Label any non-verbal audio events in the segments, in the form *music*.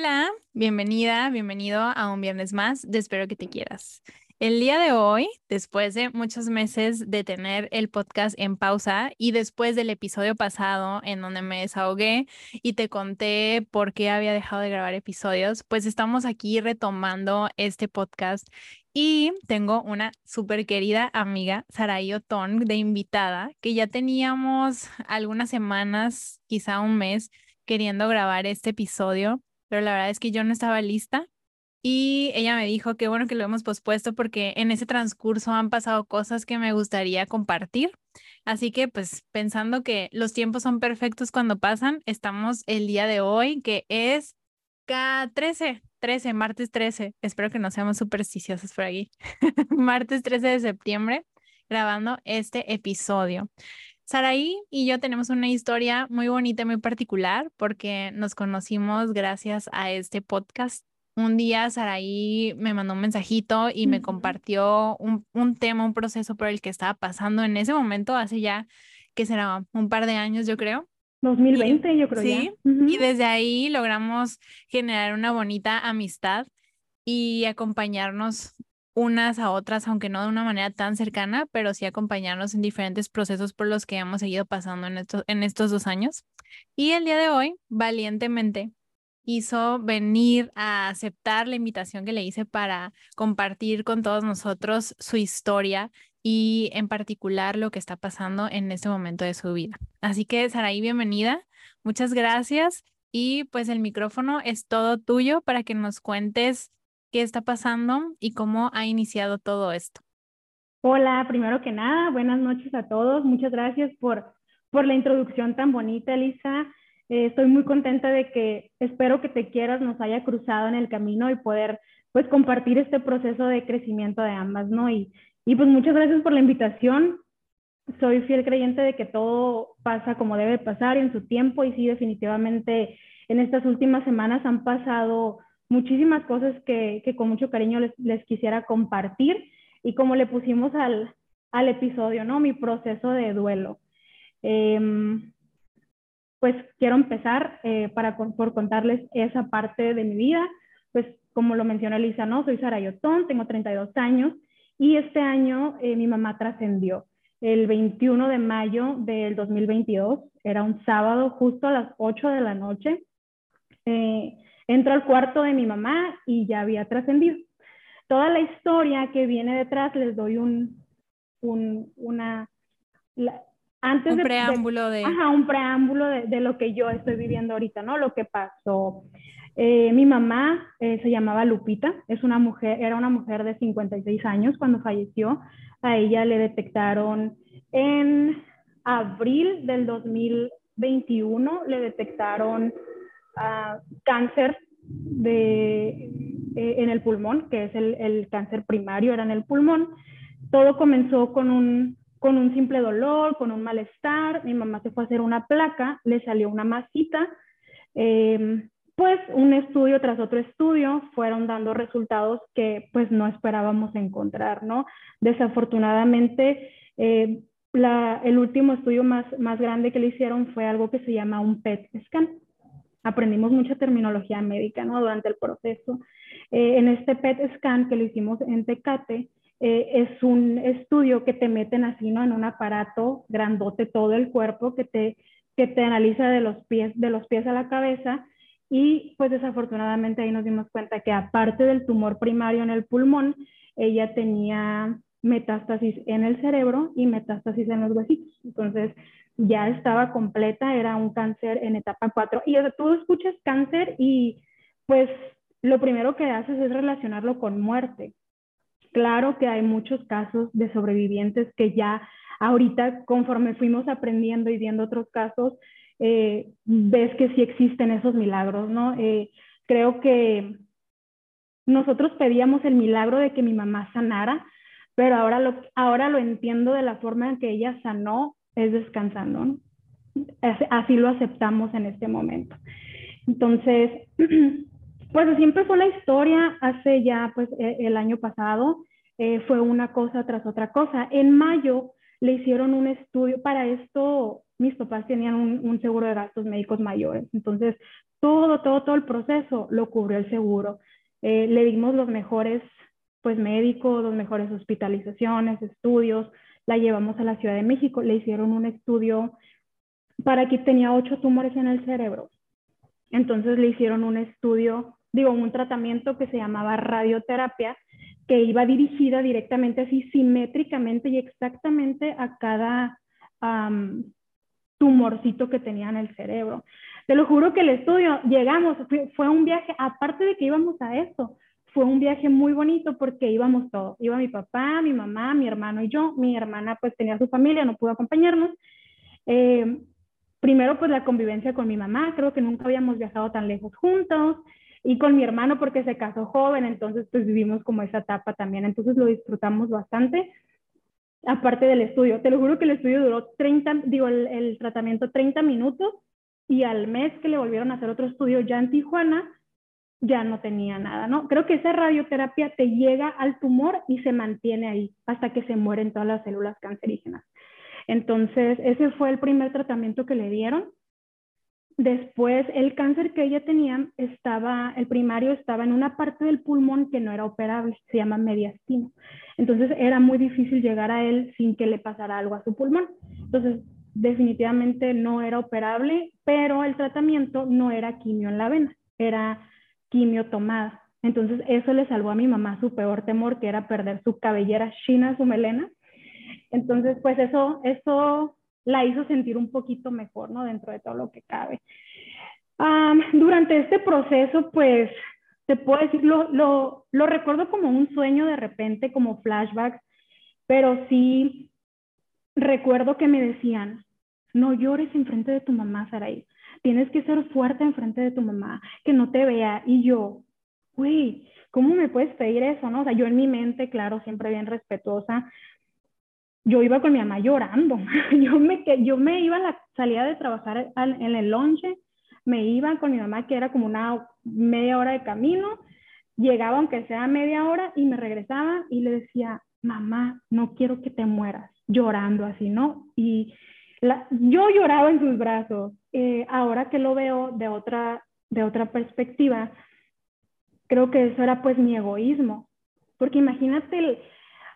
Hola, bienvenida, bienvenido a un viernes más de Espero que te quieras. El día de hoy, después de muchos meses de tener el podcast en pausa y después del episodio pasado en donde me desahogué y te conté por qué había dejado de grabar episodios, pues estamos aquí retomando este podcast y tengo una súper querida amiga, Saraí Otón, de invitada, que ya teníamos algunas semanas, quizá un mes, queriendo grabar este episodio pero la verdad es que yo no estaba lista y ella me dijo que bueno que lo hemos pospuesto porque en ese transcurso han pasado cosas que me gustaría compartir. Así que pues pensando que los tiempos son perfectos cuando pasan, estamos el día de hoy que es K13, 13, martes 13. Espero que no seamos supersticiosos por aquí. *laughs* martes 13 de septiembre grabando este episodio. Saraí y yo tenemos una historia muy bonita y muy particular porque nos conocimos gracias a este podcast. Un día Saraí me mandó un mensajito y me compartió un, un, tema, un proceso por el que estaba pasando en ese momento, hace ya, que será un par de años, yo creo. 2020, yo creo. Sí, y desde ahí logramos generar una bonita amistad y acompañarnos unas a otras, aunque no de una manera tan cercana, pero sí acompañarnos en diferentes procesos por los que hemos seguido pasando en estos, en estos dos años. Y el día de hoy, valientemente, hizo venir a aceptar la invitación que le hice para compartir con todos nosotros su historia y en particular lo que está pasando en este momento de su vida. Así que, Saraí, bienvenida. Muchas gracias. Y pues el micrófono es todo tuyo para que nos cuentes qué está pasando y cómo ha iniciado todo esto. Hola, primero que nada, buenas noches a todos. Muchas gracias por, por la introducción tan bonita, Elisa. Eh, estoy muy contenta de que espero que te quieras nos haya cruzado en el camino y poder pues compartir este proceso de crecimiento de ambas, ¿no? Y, y pues muchas gracias por la invitación. Soy fiel creyente de que todo pasa como debe pasar en su tiempo y sí, definitivamente en estas últimas semanas han pasado muchísimas cosas que, con mucho cariño les, quisiera compartir y como le pusimos al, episodio, ¿no? Mi proceso de duelo. Eh, pues quiero empezar eh, para, por contarles esa parte de mi vida. Pues como lo mencionó Elisa, ¿no? Soy Sara Yotón, tengo 32 años y este año eh, mi mamá trascendió. El 21 de mayo del 2022, era un sábado justo a las 8 de la noche. Eh, Entro al cuarto de mi mamá y ya había trascendido. Toda la historia que viene detrás les doy un, un una, antes un preámbulo de, Ajá, un preámbulo de, de, lo que yo estoy viviendo ahorita, ¿no? Lo que pasó. Eh, mi mamá eh, se llamaba Lupita, es una mujer, era una mujer de 56 años cuando falleció. A ella le detectaron en abril del 2021, le detectaron cáncer de, eh, en el pulmón, que es el, el, cáncer primario, era en el pulmón. Todo comenzó con un, con un simple dolor, con un malestar. Mi mamá se fue a hacer una placa, le salió una masita. Eh, pues un estudio tras otro estudio fueron dando resultados que pues no esperábamos encontrar, ¿no? Desafortunadamente, eh, el último estudio más, más grande que le hicieron fue algo que se llama un PET scan aprendimos mucha terminología médica durante el proceso. Eh, en este PET scan que lo hicimos en Tecate, eh, es un estudio que te meten así ¿no? en un aparato grandote todo el cuerpo que te, que te analiza de los, pies, de los pies a la cabeza y pues desafortunadamente ahí nos dimos cuenta que aparte del tumor primario en el pulmón, ella tenía metástasis en el cerebro y metástasis en los huesitos. Entonces, ya estaba completa, era un cáncer en etapa 4. Y tú escuchas cáncer y pues lo primero que haces es relacionarlo con muerte. Claro que hay muchos casos de sobrevivientes que ya ahorita conforme fuimos aprendiendo y viendo otros casos, eh, ves que sí existen esos milagros, ¿no? Eh, creo que nosotros pedíamos el milagro de que mi mamá sanara, pero ahora lo, ahora lo entiendo de la forma en que ella sanó es descansando. Así lo aceptamos en este momento. Entonces, *clears throat* pues siempre fue la historia, hace ya pues e, el año pasado, eh, fue una cosa tras otra cosa. En mayo le hicieron un estudio, para esto mis papás tenían un, un, seguro de gastos médicos mayores, entonces todo, todo, todo el proceso lo cubrió el seguro. Eh, le dimos los mejores pues médicos, los mejores hospitalizaciones, estudios, la llevamos a la Ciudad de México, le hicieron un estudio para que tenía ocho tumores en el cerebro. Entonces le hicieron un estudio, digo, un tratamiento que se llamaba radioterapia, que iba dirigida directamente así simétricamente y exactamente a cada tumorcito que tenía en el cerebro. Te lo juro que el estudio, llegamos, fue, un viaje, aparte de que íbamos a esto, fue un viaje muy bonito porque íbamos todos. Iba mi papá, mi mamá, mi hermano y yo. Mi hermana pues tenía su familia, no pudo acompañarnos. Eh, primero pues la convivencia con mi mamá, creo que nunca habíamos viajado tan lejos juntos. Y con mi hermano porque se casó joven, entonces pues vivimos como esa etapa también. Entonces lo disfrutamos bastante. Aparte del estudio, te lo juro que el estudio duró 30, digo, el, el tratamiento 30 minutos y al mes que le volvieron a hacer otro estudio ya en Tijuana, ya no tenía nada, ¿no? Creo que esa radioterapia te llega al tumor y se mantiene ahí hasta que se mueren todas las células cancerígenas. Entonces, ese fue el primer tratamiento que le dieron. Después, el cáncer que ella tenía estaba, el primario estaba en una parte del pulmón que no era operable, se llama mediastino. Entonces, era muy difícil llegar a él sin que le pasara algo a su pulmón. Entonces, definitivamente no era operable, pero el tratamiento no era quimio en la vena, era quimio tomada. Entonces eso le salvó a mi mamá su peor temor, que era perder su cabellera china, su melena. Entonces, pues eso, eso la hizo sentir un poquito mejor, ¿no? Dentro de todo lo que cabe. durante este proceso, pues, te decir, lo, lo, lo recuerdo como un sueño de repente, como flashbacks, pero sí recuerdo que me decían, no llores enfrente de tu mamá, Saraí tienes que ser fuerte enfrente de tu mamá, que no te vea. Y yo, güey, ¿cómo me puedes pedir eso? No? O sea, yo en mi mente, claro, siempre bien respetuosa, yo iba con mi mamá llorando. *laughs* yo, me, yo me iba a la salida de trabajar en el lonche, me iba con mi mamá, que era como una media hora de camino, llegaba aunque sea media hora y me regresaba y le decía, mamá, no quiero que te mueras, llorando así, ¿no? Y yo lloraba en sus brazos. Eh, ahora que lo veo de otra, de otra perspectiva, creo que eso era pues mi egoísmo. Porque imagínate,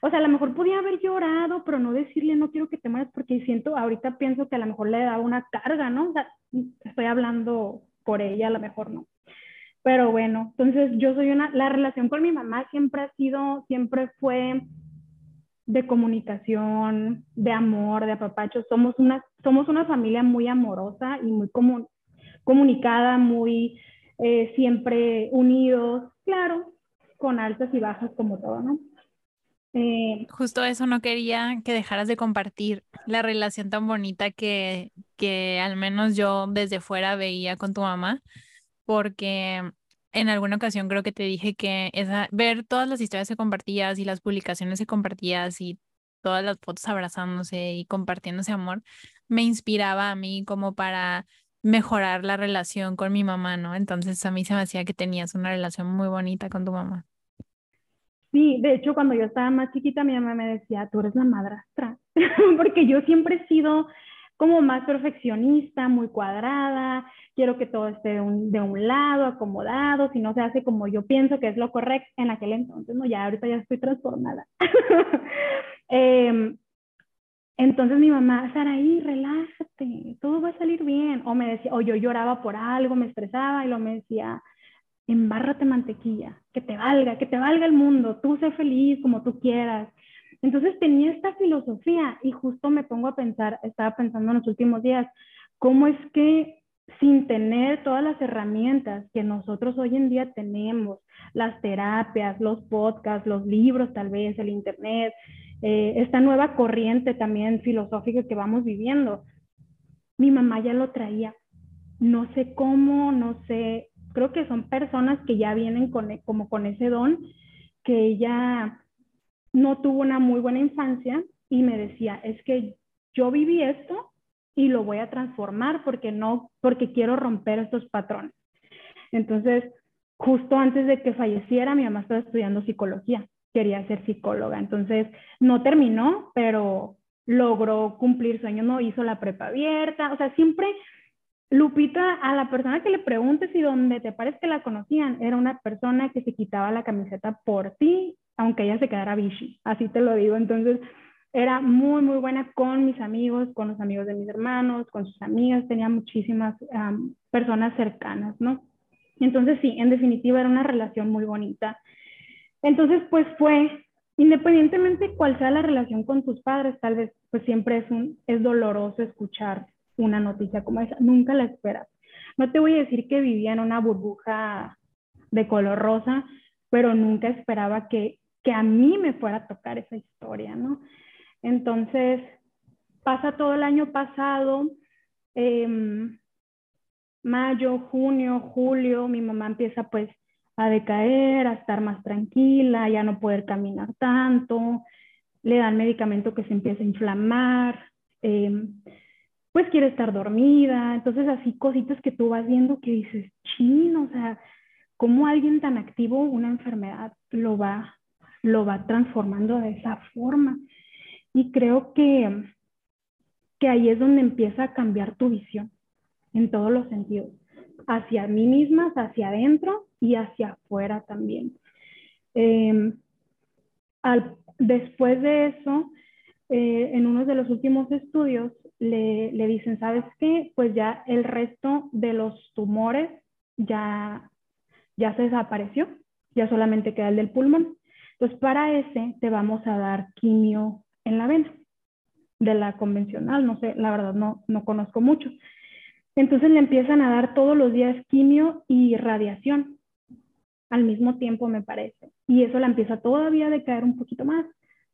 o sea, a lo mejor podía haber llorado, pero no decirle no quiero que te mueras porque siento, ahorita pienso que a lo mejor le daba una carga, ¿no? O sea, estoy hablando por ella, a lo mejor no. Pero bueno, entonces yo soy una, la relación con mi mamá siempre ha sido, siempre fue de comunicación, de amor, de apapacho. Somos una, somos una familia muy amorosa y muy comunicada, muy eh, siempre unidos, claro, con altas y bajas como todo, ¿no? Eh, Justo eso no quería que dejaras de compartir la relación tan bonita que, que al menos yo desde fuera veía con tu mamá, porque en alguna ocasión creo que te dije que esa, ver todas las historias que compartías y las publicaciones que compartías y todas las fotos abrazándose y compartiéndose amor, me inspiraba a mí como para mejorar la relación con mi mamá, ¿no? Entonces a mí se me hacía que tenías una relación muy bonita con tu mamá. Sí, de hecho cuando yo estaba más chiquita mi mamá me decía, tú eres la madrastra, *laughs* porque yo siempre he sido como más perfeccionista, muy cuadrada, quiero que todo esté de un, lado, acomodado, si no se hace como yo pienso que es lo correcto en aquel entonces, no, ya ahorita ya estoy transformada. *laughs* Em, entonces mi mamá, Saraí, relájate, todo va a salir bien. O me decía, o yo lloraba por algo, me estresaba y lo me decía, embárrate mantequilla, que te valga, que te valga el mundo, tú sé feliz como tú quieras. Entonces tenía esta filosofía y justo me pongo a pensar, estaba pensando en los últimos días, cómo es que sin tener todas las herramientas que nosotros hoy en día tenemos, las terapias, los podcasts, los libros tal vez, el internet, eh, esta nueva corriente también filosófica que vamos viviendo, mi mamá ya lo traía. No sé cómo, no sé, creo que son personas que ya vienen con, como con ese don, que ella no tuvo una muy buena infancia y me decía, es que yo viví esto y lo voy a transformar porque no, porque quiero romper estos patrones. Entonces, justo antes de que falleciera, mi mamá estaba estudiando psicología, quería ser psicóloga. Entonces, no terminó, pero logró cumplir sueños, no hizo la prepa abierta, o sea, siempre Lupita, a la persona que le preguntes y donde te parece que la conocían, era una persona que se quitaba la camiseta por ti, aunque ella se quedara bichi, así te lo digo. Entonces, era muy, muy buena con mis amigos, con los amigos de mis hermanos, con sus amigas, tenía muchísimas personas cercanas, ¿no? Entonces, sí, en definitiva era una relación muy bonita. Entonces, pues fue, independientemente cuál sea la relación con tus padres, tal vez, pues siempre es, un, es doloroso escuchar una noticia como esa, nunca la esperas. No te voy a decir que vivía en una burbuja de color rosa, pero nunca esperaba que, que a mí me fuera a tocar esa historia, ¿no? Entonces, pasa todo el año pasado, em, mayo, junio, julio, mi mamá empieza pues a decaer, a estar más tranquila, ya no poder caminar tanto, le dan medicamento que se empieza a inflamar, em, pues quiere estar dormida, entonces así cositas que tú vas viendo que dices, chino, o sea, ¿cómo alguien tan activo una enfermedad lo va, lo va transformando de esa forma? Y creo que, que ahí es donde empieza a cambiar tu visión en todos los sentidos, hacia mí misma, hacia adentro y hacia afuera también. Em, después de eso, eh, en uno de los últimos estudios, le, le, dicen, ¿sabes qué? Pues ya el resto de los tumores ya, ya se desapareció, ya solamente queda el del pulmón. Entonces, para ese te vamos a dar quimio en la vena, de la convencional, no sé, la verdad no, no conozco mucho. Entonces le empiezan a dar todos los días quimio y radiación al mismo tiempo, me parece. Y eso la empieza todavía a decaer un poquito más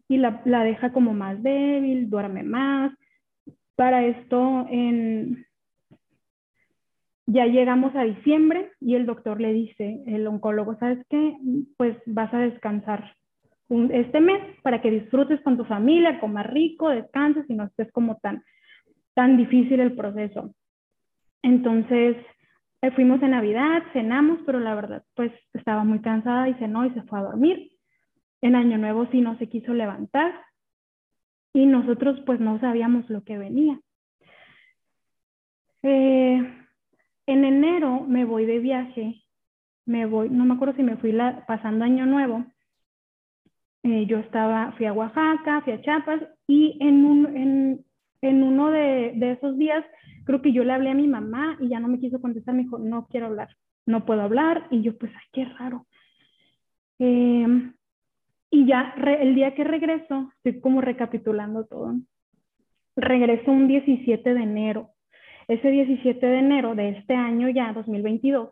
y la, la deja como más débil, duerme más. Para esto, en, ya llegamos a diciembre y el doctor le dice, el oncólogo, ¿sabes qué? Pues vas a descansar este mes para que disfrutes con tu familia, comas rico, descanses y no estés como tan, tan difícil el proceso. Entonces, eh, fuimos en Navidad, cenamos, pero la verdad, pues estaba muy cansada y cenó y se fue a dormir. En Año Nuevo sí no se quiso levantar y nosotros pues no sabíamos lo que venía. Eh, en enero me voy de viaje, me voy, no me acuerdo si me fui la, pasando Año Nuevo, eh, yo estaba, fui a Oaxaca, fui a Chiapas y en, un, en, en uno de, de, esos días creo que yo le hablé a mi mamá y ya no me quiso contestar, me dijo, no quiero hablar, no puedo hablar y yo pues, ay, qué raro. Eh, y ya el día que regreso, estoy como recapitulando todo, regreso un 17 de enero. Ese 17 de enero de este año ya, 2022,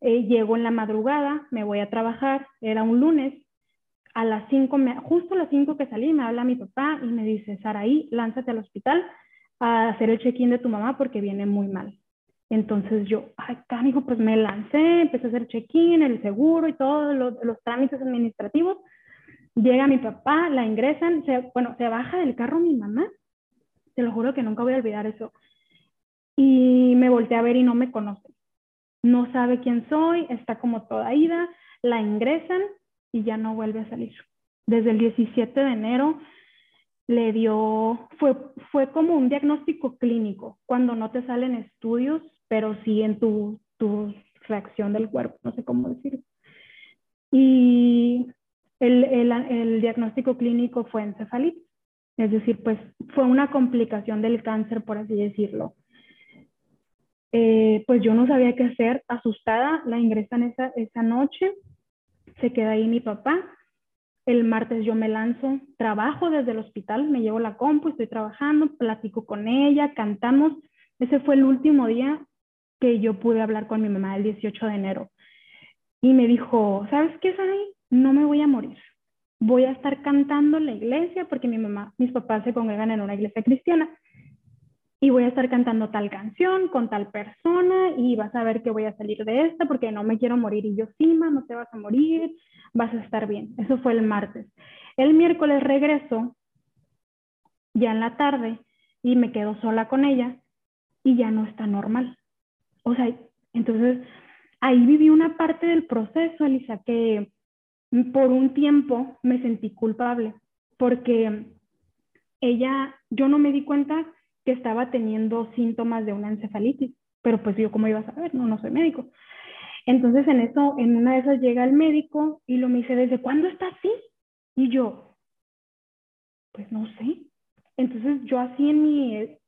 eh, llego en la madrugada, me voy a trabajar, era un lunes, a las 5, justo a las 5 que salí, me habla mi papá y me dice, Saraí, lánzate al hospital a hacer el check-in de tu mamá porque viene muy mal. Entonces yo, ay, cánico, pues me lancé, empecé a hacer check-in, el seguro y todos los, trámites administrativos. Llega mi papá, la ingresan, se, bueno, se baja del carro mi mamá. Te lo juro que nunca voy a olvidar eso. Y me volteé a ver y no me conoce. No sabe quién soy, está como toda ida. La ingresan y ya no vuelve a salir. Desde el 17 de enero le dio, fue, fue como un diagnóstico clínico, cuando no te salen estudios, pero sí en tu, tu reacción del cuerpo, no sé cómo decir. Y el, el, el diagnóstico clínico fue encefalitis, es decir, pues fue una complicación del cáncer, por así decirlo. Eh, pues yo no sabía qué hacer, asustada, la ingresan esa, esa noche se queda ahí mi papá. El martes yo me lanzo, trabajo desde el hospital, me llevo la compu, estoy trabajando, platico con ella, cantamos. Ese fue el último día que yo pude hablar con mi mamá el 18 de enero. Y me dijo, ¿sabes qué, Saray? No me voy a morir. Voy a estar cantando en la iglesia porque mi mamá, mis papás se congregan en una iglesia cristiana y voy a estar cantando tal canción con tal persona y vas a ver que voy a salir de esta porque no me quiero morir. Y yo, sí, no te vas a morir, vas a estar bien. Eso fue el martes. El miércoles regreso ya en la tarde y me quedo sola con ella y ya no está normal. O sea, entonces ahí viví una parte del proceso, Elisa, que por un tiempo me sentí culpable porque ella, yo no me di cuenta que estaba teniendo síntomas de una encefalitis. pero pues yo cómo iba a saber, no, no soy médico. Entonces en eso, en una de esas llega el médico y lo me dice, ¿desde cuándo está así? Y yo, pues no sé. Entonces yo así en mi,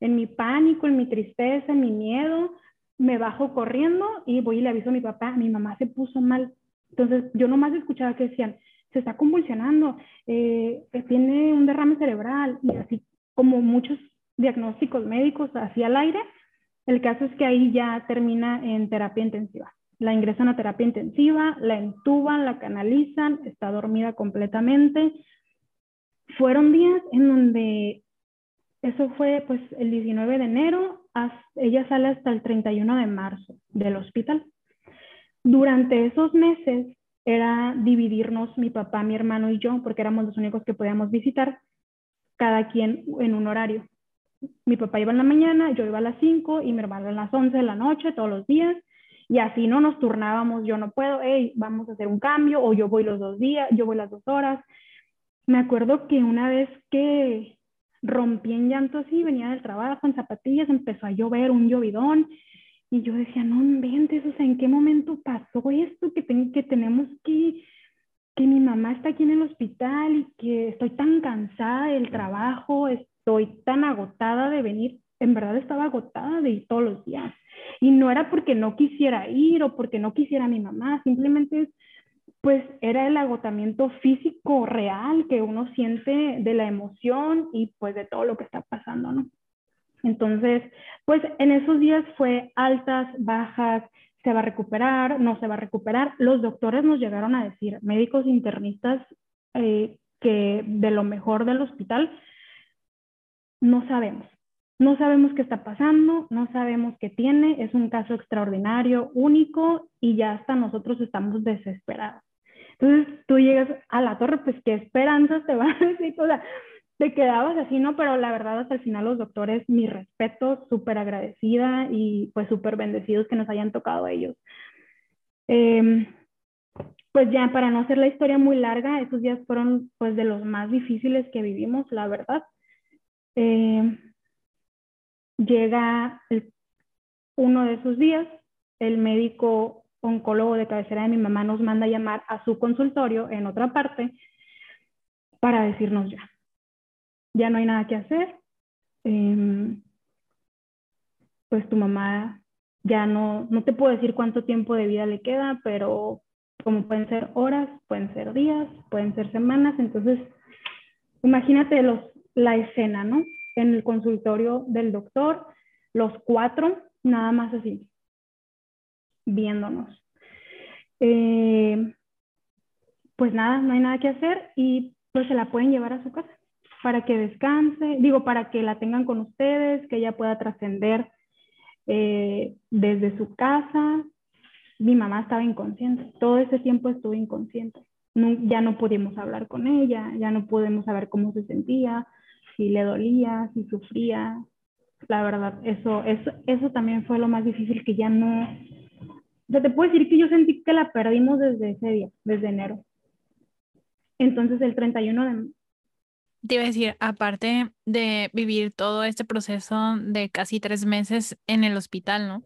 en mi pánico, en mi tristeza, en mi miedo, me bajo corriendo y voy y le aviso a mi papá, mi mamá se puso mal. Entonces yo nomás escuchaba que decían, se está convulsionando, eh, tiene un derrame cerebral y así como muchos diagnósticos médicos así al aire. El caso es que ahí ya termina en terapia intensiva. La ingresan a terapia intensiva, la entuban, la canalizan, está dormida completamente. Fueron días en donde eso fue pues el 19 de enero, ella sale hasta el 31 de marzo del hospital. Durante esos meses era dividirnos mi papá, mi hermano y yo, porque éramos los únicos que podíamos visitar, cada quien en un horario. Mi papá iba en la mañana, yo iba a las 5 y mi hermano a las 11 de la noche todos los días. Y así no nos turnábamos, yo no puedo, hey, vamos a hacer un cambio, o yo voy los dos días, yo voy las dos horas. Me acuerdo que una vez que rompí en llanto así, venía del trabajo en zapatillas, empezó a llover, un llovidón, y yo decía, no inventes, o sea, ¿en qué momento pasó esto? Que, que tenemos que, que mi mamá está aquí en el hospital y que estoy tan cansada del trabajo, estoy tan agotada de venir. En verdad estaba agotada de ir todos los días. Y no era porque no quisiera ir o porque no quisiera a mi mamá, simplemente es pues era el agotamiento físico real que uno siente de la emoción y pues de todo lo que está pasando, ¿no? Entonces, pues en esos días fue altas, bajas, se va a recuperar, no se va a recuperar. Los doctores nos llegaron a decir, médicos internistas, eh, que de lo mejor del hospital, no sabemos. No sabemos qué está pasando, no sabemos qué tiene, es un caso extraordinario, único y ya hasta nosotros estamos desesperados. Entonces tú llegas a la torre, pues qué esperanzas te *laughs* van a decir, te quedabas así, ¿no? Pero la verdad hasta el final los doctores, mi respeto, súper agradecida y pues súper bendecidos que nos hayan tocado a ellos. Em, pues ya para no hacer la historia muy larga, esos días fueron pues de los más difíciles que vivimos, la verdad. Em, llega uno de esos días, el médico oncólogo de cabecera de mi mamá nos manda a llamar a su consultorio en otra parte para decirnos ya, ya no hay nada que hacer, em, pues tu mamá ya no, no te puedo decir cuánto tiempo de vida le queda, pero como pueden ser horas, pueden ser días, pueden ser semanas, entonces imagínate los, la escena, ¿no? En el consultorio del doctor, los cuatro, nada más así, viéndonos. Eh, pues nada, no hay nada que hacer y pues se la pueden llevar a su casa para que descanse, digo, para que la tengan con ustedes, que ella pueda trascender eh, desde su casa. Mi mamá estaba inconsciente, todo ese tiempo estuve inconsciente. ya no pudimos hablar con ella, ya no pudimos saber cómo se sentía, si le dolía, si sufría. La verdad, eso, eso, eso también fue lo más difícil que ya no, yo te puedo decir que yo sentí que la perdimos desde ese día, desde enero. Entonces el 31 de... Te iba a decir, aparte de vivir todo este proceso de casi tres meses en el hospital, ¿no?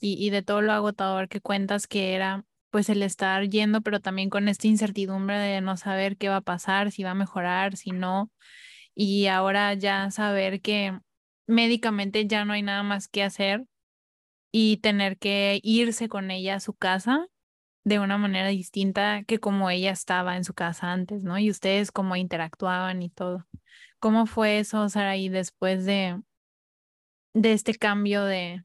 Y, y de todo lo agotador que cuentas que era, pues el estar yendo, pero también con esta incertidumbre de no saber qué va a pasar, si va a mejorar, si no. Y ahora ya saber que médicamente ya no hay nada más que hacer, y tener que irse con ella a su casa de una manera distinta que como ella estaba en su casa antes, ¿no? Y ustedes cómo interactuaban y todo. ¿Cómo fue eso, Saraí, después de, de este cambio de,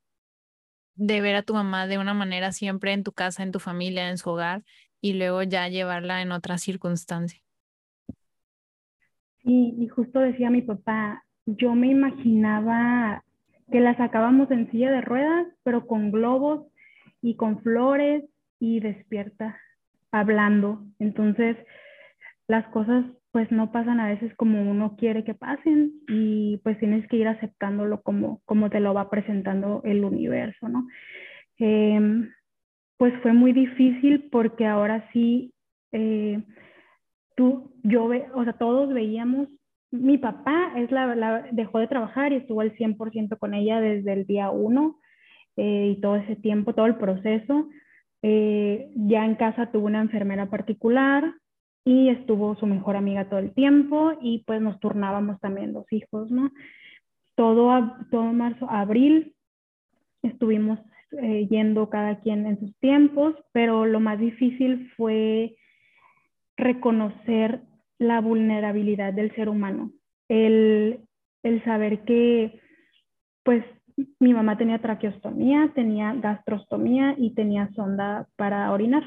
de ver a tu mamá de una manera siempre en tu casa, en tu familia, en su hogar, y luego ya llevarla en otra circunstancia? Y, justo decía mi papá, yo me imaginaba que la sacábamos en silla de ruedas, pero con globos y con flores y despierta, hablando. Entonces, las cosas pues no pasan a veces como uno quiere que pasen y pues tienes que ir aceptándolo como, como te lo va presentando el universo, ¿no? Em, pues fue muy difícil porque ahora sí, eh, tú, yo, o sea, todos veíamos mi papá es la, dejó de trabajar y estuvo al 100% con ella desde el día uno. eh, y todo ese tiempo, todo el proceso. Eh, ya en casa tuvo una enfermera particular y estuvo su mejor amiga todo el tiempo y pues nos turnábamos también los hijos, ¿no? Todo, todo marzo, abril estuvimos eh, yendo cada quien en sus tiempos, pero lo más difícil fue reconocer la vulnerabilidad del ser humano, el, el saber que pues mi mamá tenía traqueostomía, tenía gastrostomía y tenía sonda para orinar.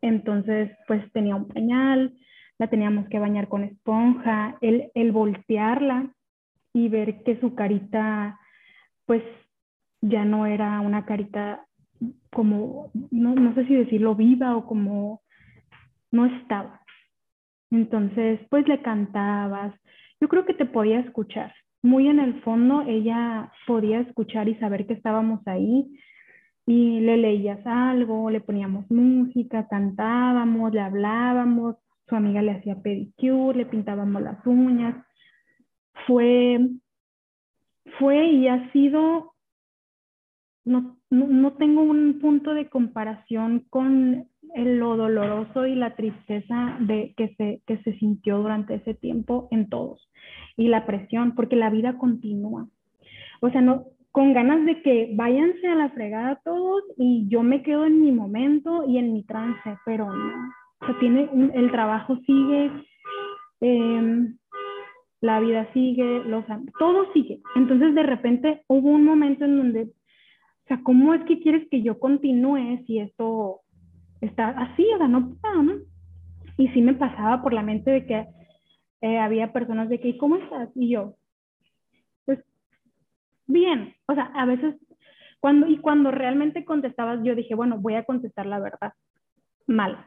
Entonces, pues tenía un pañal, la teníamos que bañar con esponja, el, el voltearla y ver que su carita, pues ya no era una carita como, no, no sé si decirlo viva o como no estaba. Entonces, pues le cantabas. Yo creo que te podía escuchar. Muy en el fondo, ella podía escuchar y saber que estábamos ahí. Y le leías algo, le poníamos música, cantábamos, le hablábamos. Su amiga le hacía pedicure, le pintábamos las uñas. Fue, fue y ha sido no, no, tengo un punto de comparación con lo doloroso y la tristeza de, que, se, que se sintió durante ese tiempo en todos. Y la presión, porque la vida continúa. O sea, no, con ganas de que váyanse a la fregada todos y yo me quedo en mi momento y en mi trance, pero no. O sea, tiene el trabajo sigue, em, la vida sigue, los, todo sigue. Entonces, de repente hubo un momento en donde o sea, ¿cómo es que quieres que yo continúe si esto está así? O sea, no puedo, ¿no? Y sí me pasaba por la mente de que eh, había personas de que, ¿cómo estás? Y yo, pues, bien. O sea, a veces, cuando, y cuando realmente contestabas, yo dije, bueno, voy a contestar la verdad. Mal.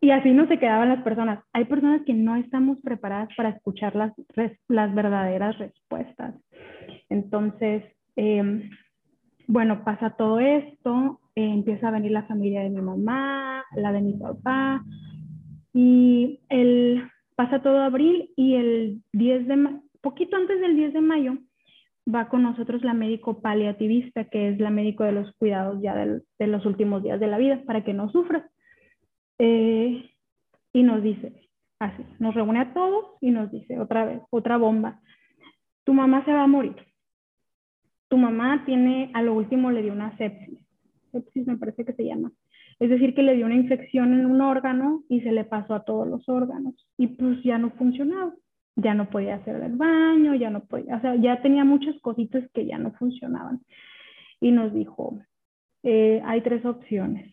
Y así no se quedaban las personas. Hay personas que no estamos preparadas para escuchar las, las verdaderas respuestas. Entonces, eh, bueno, pasa todo esto, eh, empieza a venir la familia de mi mamá, la de mi papá, y el, pasa todo abril y el 10 de poquito antes del 10 de mayo, va con nosotros la médico paliativista, que es la médico de los cuidados ya de los últimos días de la vida, para que no sufras. Eh, y nos dice, así, nos reúne a todos y nos dice otra vez, otra bomba, tu mamá se va a morir tu mamá tiene, a lo último le dio una sepsis, sepsis me parece que se llama. Es decir, que le dio una infección en un órgano y se le pasó a todos los órganos y pues ya no funcionaba. Ya no podía hacer el baño, ya no podía, o sea, ya tenía muchas cositas que ya no funcionaban. Y nos dijo, eh, hay tres opciones.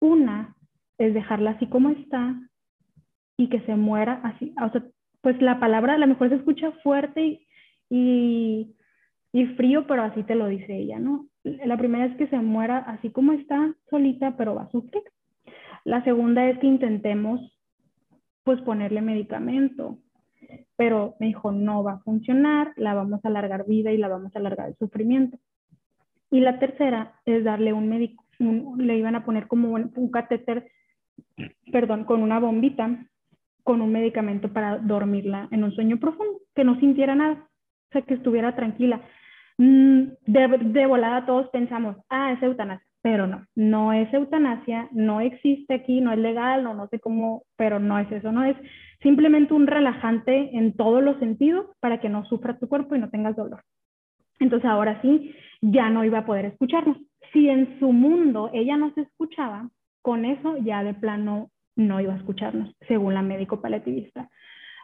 Una es dejarla así como está y que se muera así. O sea, pues la palabra a lo mejor se escucha fuerte y y frío, pero así te lo dice ella, ¿no? La primera es que se muera así como está, solita, pero va a sufrir. La segunda es que intentemos, pues, ponerle medicamento, pero me dijo, no va a funcionar, la vamos a alargar vida y la vamos a alargar el sufrimiento. Y la tercera es darle un médico, le iban a poner como un, un catéter, perdón, con una bombita, con un medicamento para dormirla en un sueño profundo, que no sintiera nada, o sea, que estuviera tranquila. Mm, de, volada todos pensamos, ah, es eutanasia, pero no, no es eutanasia, no existe aquí, no es legal, no, no sé cómo, pero no es eso, no es simplemente un relajante en todos los sentidos para que no sufra tu cuerpo y no tengas dolor. Entonces ahora sí, ya no iba a poder escucharnos. Si en su mundo ella no se escuchaba, con eso ya de plano no iba a escucharnos, según la médico paliativista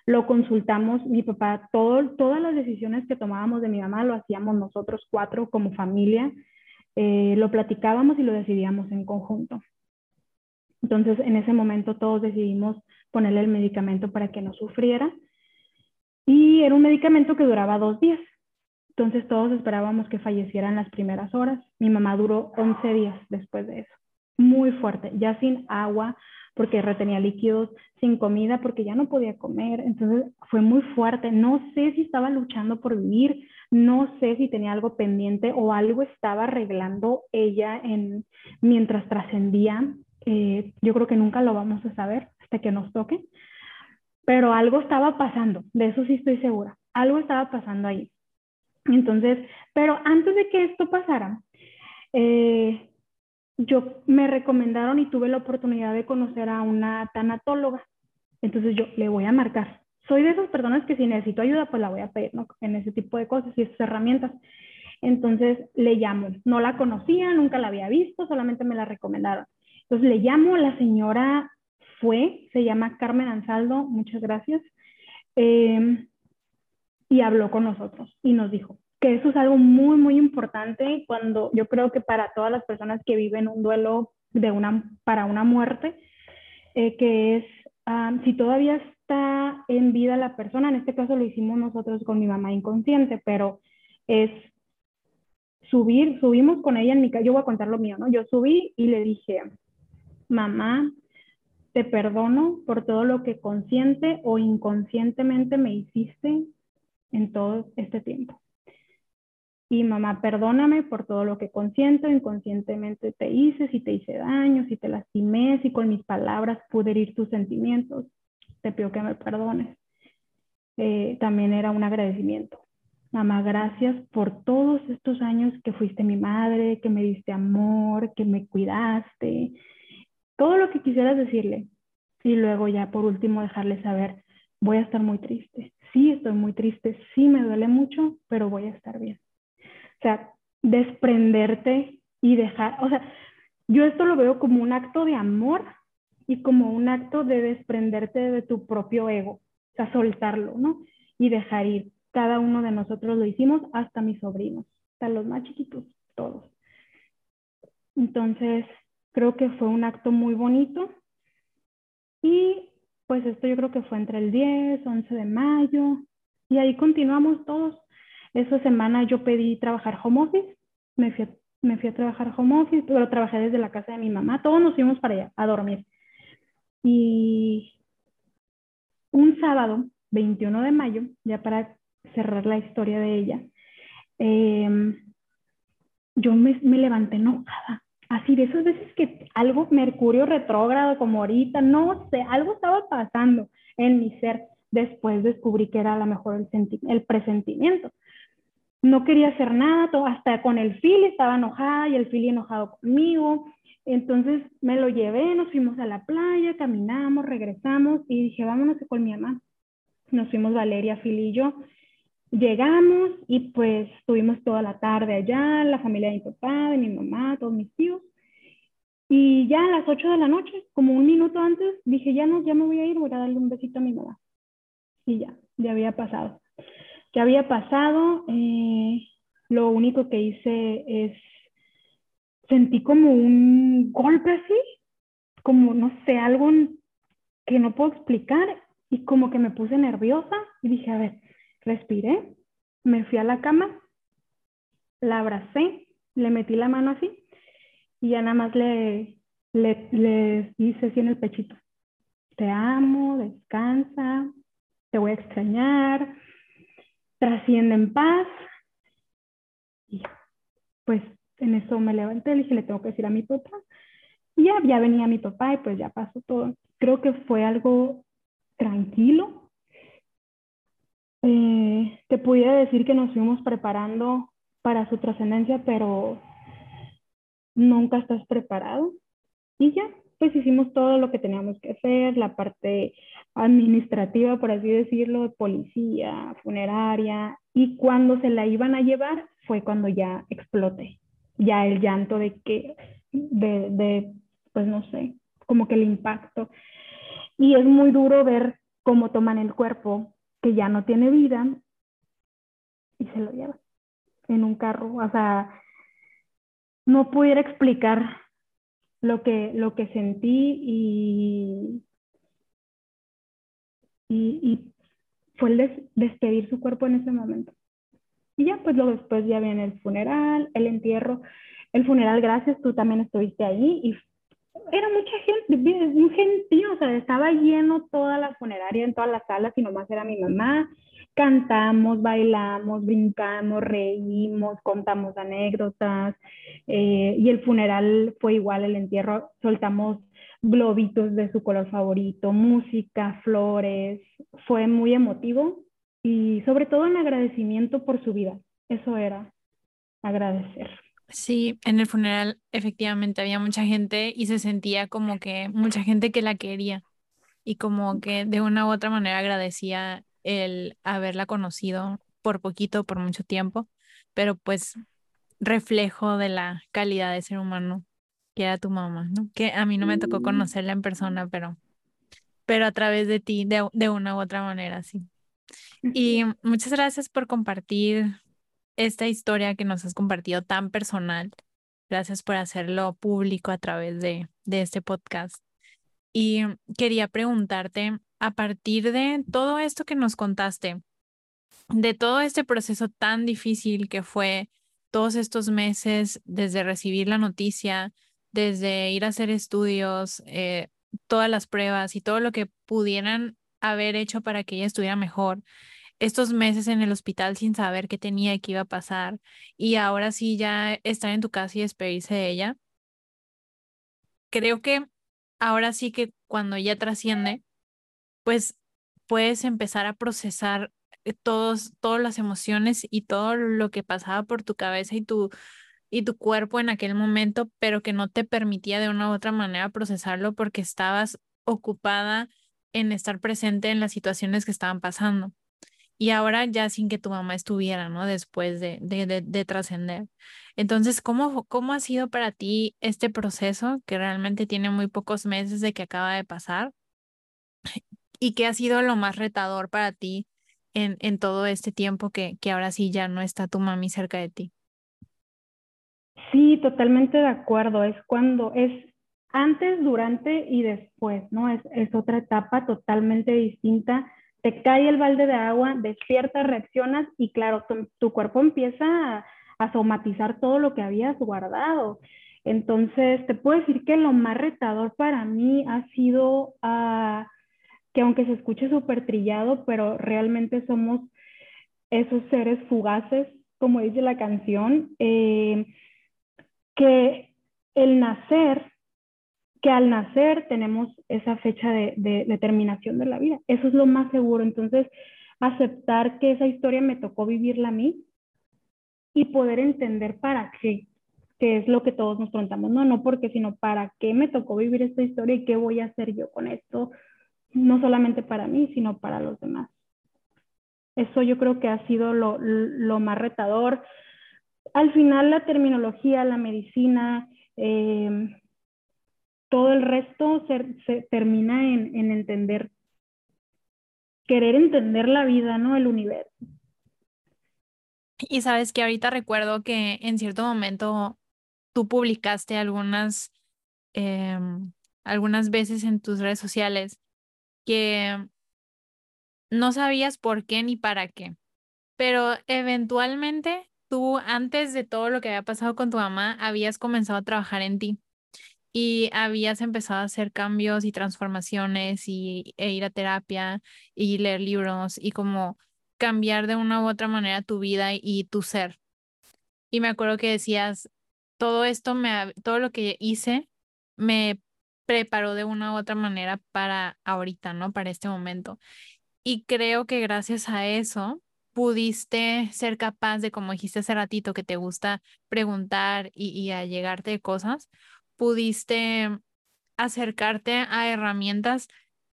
lo consultamos, mi papá, todo, todas las decisiones que tomábamos de mi mamá lo hacíamos nosotros cuatro como familia, eh, lo platicábamos y lo decidíamos en conjunto. Entonces, en ese momento todos decidimos ponerle el medicamento para que no sufriera y era un medicamento que duraba dos días. Entonces todos esperábamos que falleciera en las primeras horas. Mi mamá duró 11 días después de eso. Muy fuerte, ya sin agua, porque retenía líquidos, sin comida, porque ya no podía comer. Entonces fue muy fuerte. No sé si estaba luchando por vivir, no sé si tenía algo pendiente o algo estaba arreglando ella en, mientras trascendía. Eh, yo creo que nunca lo vamos a saber hasta que nos toque. Pero algo estaba pasando, de eso sí estoy segura. Algo estaba pasando ahí. Entonces, pero antes de que esto pasara, eh, yo me recomendaron y tuve la oportunidad de conocer a una tanatóloga. Entonces yo le voy a marcar. Soy de esas personas que si necesito ayuda, pues la voy a pedir, ¿no? En ese tipo de cosas y esas herramientas. Entonces le llamo. No la conocía, nunca la había visto, solamente me la recomendaron. Entonces le llamo, la señora fue, se llama Carmen Ansaldo, muchas gracias, em, y habló con nosotros y nos dijo eso es algo muy, muy importante cuando yo creo que para todas las personas que viven un duelo de una, para una muerte, eh, que es si todavía está en vida la persona, en este caso lo hicimos nosotros con mi mamá inconsciente, pero es subir, subimos con ella en mi casa, yo voy a contar lo mío, ¿no? Yo subí y le dije, mamá, te perdono por todo lo que consciente o inconscientemente me hiciste en todo este tiempo. Y mamá, perdóname por todo lo que consciente o inconscientemente te hice, si te hice daño, si te lastimé, si con mis palabras pude herir tus sentimientos. Te pido que me perdones. Eh, también era un agradecimiento. Mamá, gracias por todos estos años que fuiste mi madre, que me diste amor, que me cuidaste, todo lo que quisieras decirle. Y luego ya por último dejarle saber, voy a estar muy triste. Sí, estoy muy triste, sí me duele mucho, pero voy a estar bien. O sea, desprenderte y dejar, o sea, yo esto lo veo como un acto de amor y como un acto de desprenderte de tu propio ego, o sea, soltarlo, ¿no? Y dejar ir. Cada uno de nosotros lo hicimos, hasta mis sobrinos, hasta los más chiquitos, todos. Entonces, creo que fue un acto muy bonito. Y pues esto yo creo que fue entre el 10, 11 de mayo, y ahí continuamos todos. Esa semana yo pedí trabajar home office, me fui, a, me fui a trabajar home office, pero trabajé desde la casa de mi mamá, todos nos fuimos para allá a dormir. Y un sábado, 21 de mayo, ya para cerrar la historia de ella, em, yo me, me levanté enojada, así de esas veces que algo, Mercurio retrógrado como ahorita, no sé, algo estaba pasando en mi ser. Después descubrí que era a lo mejor el, el presentimiento no quería hacer nada, todo, hasta con el Philly estaba enojada y el Philly enojado conmigo. Entonces me lo llevé, nos fuimos a la playa, caminamos, regresamos y dije, vámonos con mi mamá. Nos fuimos Valeria, Philly y yo. Llegamos y pues estuvimos toda la tarde allá, la familia de mi papá, de mi mamá, todos mis tíos. Y ya a las 8 de la noche, como un minuto antes, dije, ya no, ya me voy a ir, voy a darle un besito a mi mamá. Y ya, ya había pasado. ¿Qué había pasado? Eh, lo único que hice es, sentí como un golpe así, como, no sé, algo que no puedo explicar y como que me puse nerviosa y dije, a ver, respiré, me fui a la cama, la abracé, le metí la mano así y ya nada más le, le, le hice así en el pechito. Te amo, descansa, te voy a extrañar, trasciende en paz. Y pues en eso me levanté, le dije, le tengo que decir a mi papá. Y ya, venía mi papá y pues ya pasó todo. Creo que fue algo tranquilo. Eh, te pudiera decir que nos fuimos preparando para su trascendencia, pero nunca estás preparado. Y ya, pues hicimos todo lo que teníamos que hacer, la parte administrativa, por así decirlo, policía, funeraria, y cuando se la iban a llevar fue cuando ya exploté, ya el llanto de que, de, de, pues no sé, como que el impacto. Y es muy duro ver cómo toman el cuerpo que ya no tiene vida y se lo llevan en un carro. O sea, no pudiera explicar lo que, lo que sentí y, y, fue el despedir su cuerpo en ese momento. Y ya, pues luego después ya viene el funeral, el entierro. El funeral, gracias, tú también estuviste ahí y era mucha gente, un gentío, o sea, estaba lleno toda la funeraria en todas las salas y nomás era mi mamá. Cantamos, bailamos, brincamos, reímos, contamos anécdotas eh, y el funeral fue igual, el entierro, soltamos globitos de su color favorito, música, flores, fue muy emotivo y sobre todo en agradecimiento por su vida, eso era agradecer. Sí, en el funeral efectivamente había mucha gente y se sentía como que mucha gente que la quería y como que de una u otra manera agradecía el haberla conocido por poquito, por mucho tiempo, pero pues reflejo de la calidad de ser humano que era tu mamá, ¿no? Que a mí no me tocó conocerla en persona, pero, pero a través de ti, de, de una u otra manera, sí. Y muchas gracias por compartir esta historia que nos has compartido tan personal. Gracias por hacerlo público a través de, de este podcast. Y quería preguntarte, a partir de todo esto que nos contaste, de todo este proceso tan difícil que fue todos estos meses desde recibir la noticia, desde ir a hacer estudios, eh, todas las pruebas y todo lo que pudieran haber hecho para que ella estuviera mejor, estos meses en el hospital sin saber qué tenía y qué iba a pasar, y ahora sí ya estar en tu casa y despedirse de ella. Creo que ahora sí que cuando ella trasciende, pues puedes empezar a procesar eh, todos, todas las emociones y todo lo que pasaba por tu cabeza y tu, y tu cuerpo en aquel momento, pero que no te permitía de una u otra manera procesarlo porque estabas ocupada en estar presente en las situaciones que estaban pasando. Y ahora ya sin que tu mamá estuviera, ¿no? Después de, de, de, de trascender. Entonces, ¿cómo, ¿cómo ha sido para ti este proceso que realmente tiene muy pocos meses de que acaba de pasar? ¿Y qué ha sido lo más retador para ti en, en todo este tiempo que, que ahora sí ya no está tu mami cerca de ti? Sí, totalmente de acuerdo. Es cuando es antes, durante y después, ¿no? Es, es otra etapa totalmente distinta. Te cae el balde de agua, despiertas, reaccionas y claro, tu, cuerpo empieza a, somatizar todo lo que habías guardado. Entonces, te puedo decir que lo más retador para mí ha sido uh, que aunque se escuche súper trillado, pero realmente somos esos seres fugaces, como dice la canción. Eh, que el nacer, que al nacer tenemos esa fecha de, de, terminación de la vida. Eso es lo más seguro. Entonces, aceptar que esa historia me tocó vivirla a mí y poder entender para qué, que es lo que todos nos preguntamos, no, no porque, sino para qué me tocó vivir esta historia y qué voy a hacer yo con esto, no solamente para mí, sino para los demás. Eso yo creo que ha sido lo, lo más retador al final la terminología, la medicina, eh, todo el resto se, termina en, en, entender, querer entender la vida, ¿no? El universo. Y sabes que ahorita recuerdo que en cierto momento tú publicaste algunas, eh, algunas veces en tus redes sociales que no sabías por qué ni para qué, pero eventualmente tú antes de todo lo que había pasado con tu mamá, habías comenzado a trabajar en ti y habías empezado a hacer cambios y transformaciones y, e ir a terapia y leer libros y como cambiar de una u otra manera tu vida y tu ser. Y me acuerdo que decías, todo esto, me, todo lo que hice me preparó de una u otra manera para ahorita, ¿no? Para este momento. Y creo que gracias a eso pudiste ser capaz de, como dijiste hace ratito, que te gusta preguntar y, y a llegarte de cosas, pudiste acercarte a herramientas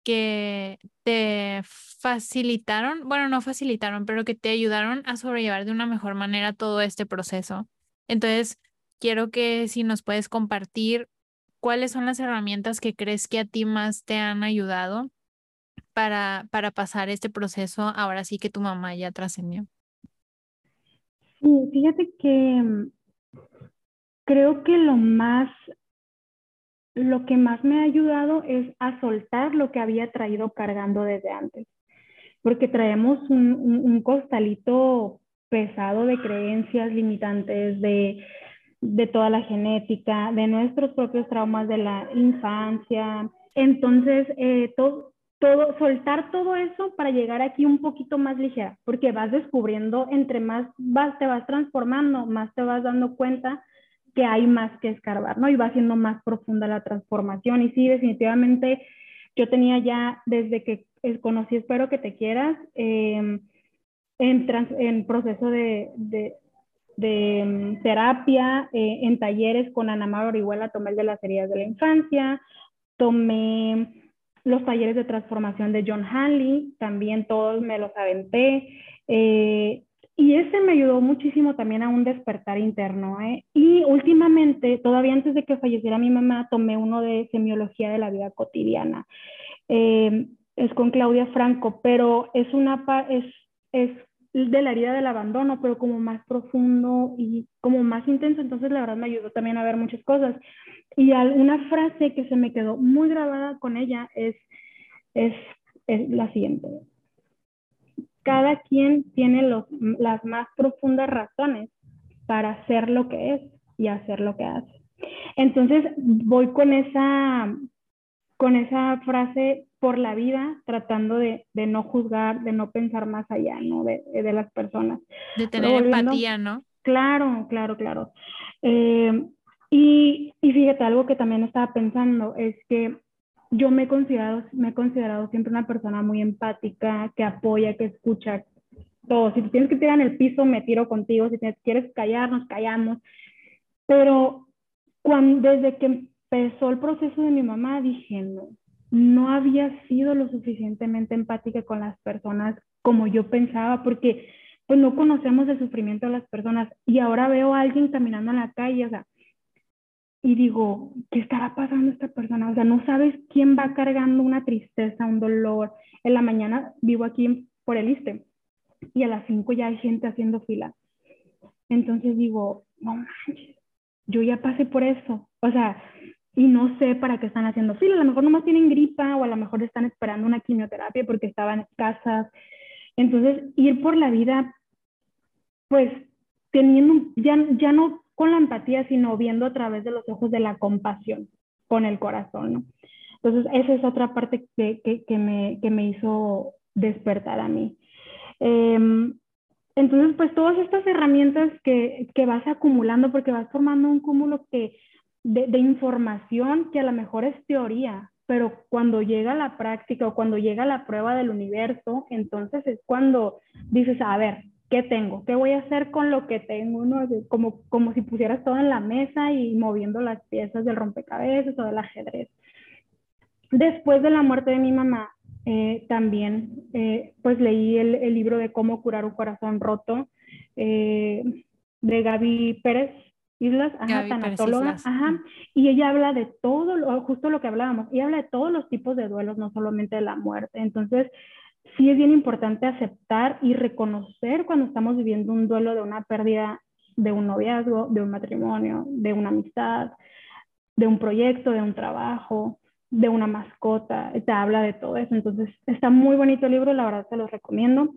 que te facilitaron, bueno, no facilitaron, pero que te ayudaron a sobrellevar de una mejor manera todo este proceso. Entonces, quiero que si nos puedes compartir cuáles son las herramientas que crees que a ti más te han ayudado para, para pasar este proceso ahora sí que tu mamá ya trascendió? Sí, fíjate que mm, creo que lo más, lo que más me ha ayudado es a soltar lo que había traído cargando desde antes, porque traemos un, un, costalito pesado de creencias limitantes, de, de toda la genética, de nuestros propios traumas de la infancia. Entonces, eh, todo, todo, soltar todo eso para llegar aquí un poquito más ligera, porque vas descubriendo, entre más vas, te vas transformando, más te vas dando cuenta que hay más que escarbar, ¿no? Y va siendo más profunda la transformación. Y sí, definitivamente yo tenía ya, desde que conocí Espero que te quieras, em, en, en, proceso de, de mm, terapia, eh, en talleres con Ana María Orihuela tomé el de las heridas de la infancia, tomé los talleres de transformación de John Hanley, también todos me los aventé. Eh, y ese me ayudó muchísimo también a un despertar interno. ¿eh? Y últimamente, todavía antes de que falleciera mi mamá, tomé uno de semiología de la vida cotidiana. Eh, es con Claudia Franco, pero es una es, es de la herida del abandono, pero como más profundo y como más intenso, entonces la verdad me ayudó también a ver muchas cosas. Y una frase que se me quedó muy grabada con ella es, es, es la siguiente cada quien tiene los, las más profundas razones para hacer lo que es y hacer lo que hace. Entonces voy con esa, con esa frase por la vida, tratando de, de no juzgar, de no pensar más allá, ¿no? De, de las personas. De tener empatía, ¿no? Claro, claro, claro. Eh, y, y fíjate, algo que también estaba pensando es que yo me he considerado, me he considerado siempre una persona muy empática, que apoya, que escucha todo. Si tú tienes que tirar en el piso, me tiro contigo. Si quieres callar, nos callamos. Pero cuando, desde que empezó el proceso de mi mamá, dije, no, no había sido lo suficientemente empática con las personas como yo pensaba, porque pues no conocemos el sufrimiento de las personas. Y ahora veo a alguien caminando en la calle, o sea, y digo, ¿qué estará pasando esta persona? O sea, no sabes quién va cargando una tristeza, un dolor. En la mañana vivo aquí por el Iste y a las 5 ya hay gente haciendo fila. Entonces digo, no manches, yo ya pasé por eso. O sea, y no sé para qué están haciendo fila. A lo mejor nomás tienen gripa o a lo mejor están esperando una quimioterapia porque estaban escasas. Entonces, ir por la vida, pues teniendo, ya, ya no con la empatía, sino viendo a través de los ojos de la compasión, con el corazón, ¿no? Entonces, esa es otra parte que, que, me, que me, hizo despertar a mí. Em, entonces, pues todas estas herramientas que, que, vas acumulando, porque vas formando un cúmulo que, de, información que a lo mejor es teoría, pero cuando llega la práctica o cuando llega la prueba del universo, entonces es cuando dices, a ver, ¿qué tengo? ¿Qué voy a hacer con lo que tengo? ¿no? Como, como si pusieras todo en la mesa y moviendo las piezas del rompecabezas o del ajedrez. Después de la muerte de mi mamá, eh, también eh, pues leí el, el, libro de Cómo curar un corazón roto eh, de Gaby Pérez Islas, ajá, tanatóloga, ajá, y ella habla de todo, justo lo que hablábamos, y habla de todos los tipos de duelos, no solamente de la muerte. Entonces, sí es bien importante aceptar y reconocer cuando estamos viviendo un duelo de una pérdida de un noviazgo, de un matrimonio, de una amistad, de un proyecto, de un trabajo, de una mascota, te habla de todo eso. Entonces, está muy bonito el libro, la verdad te lo recomiendo.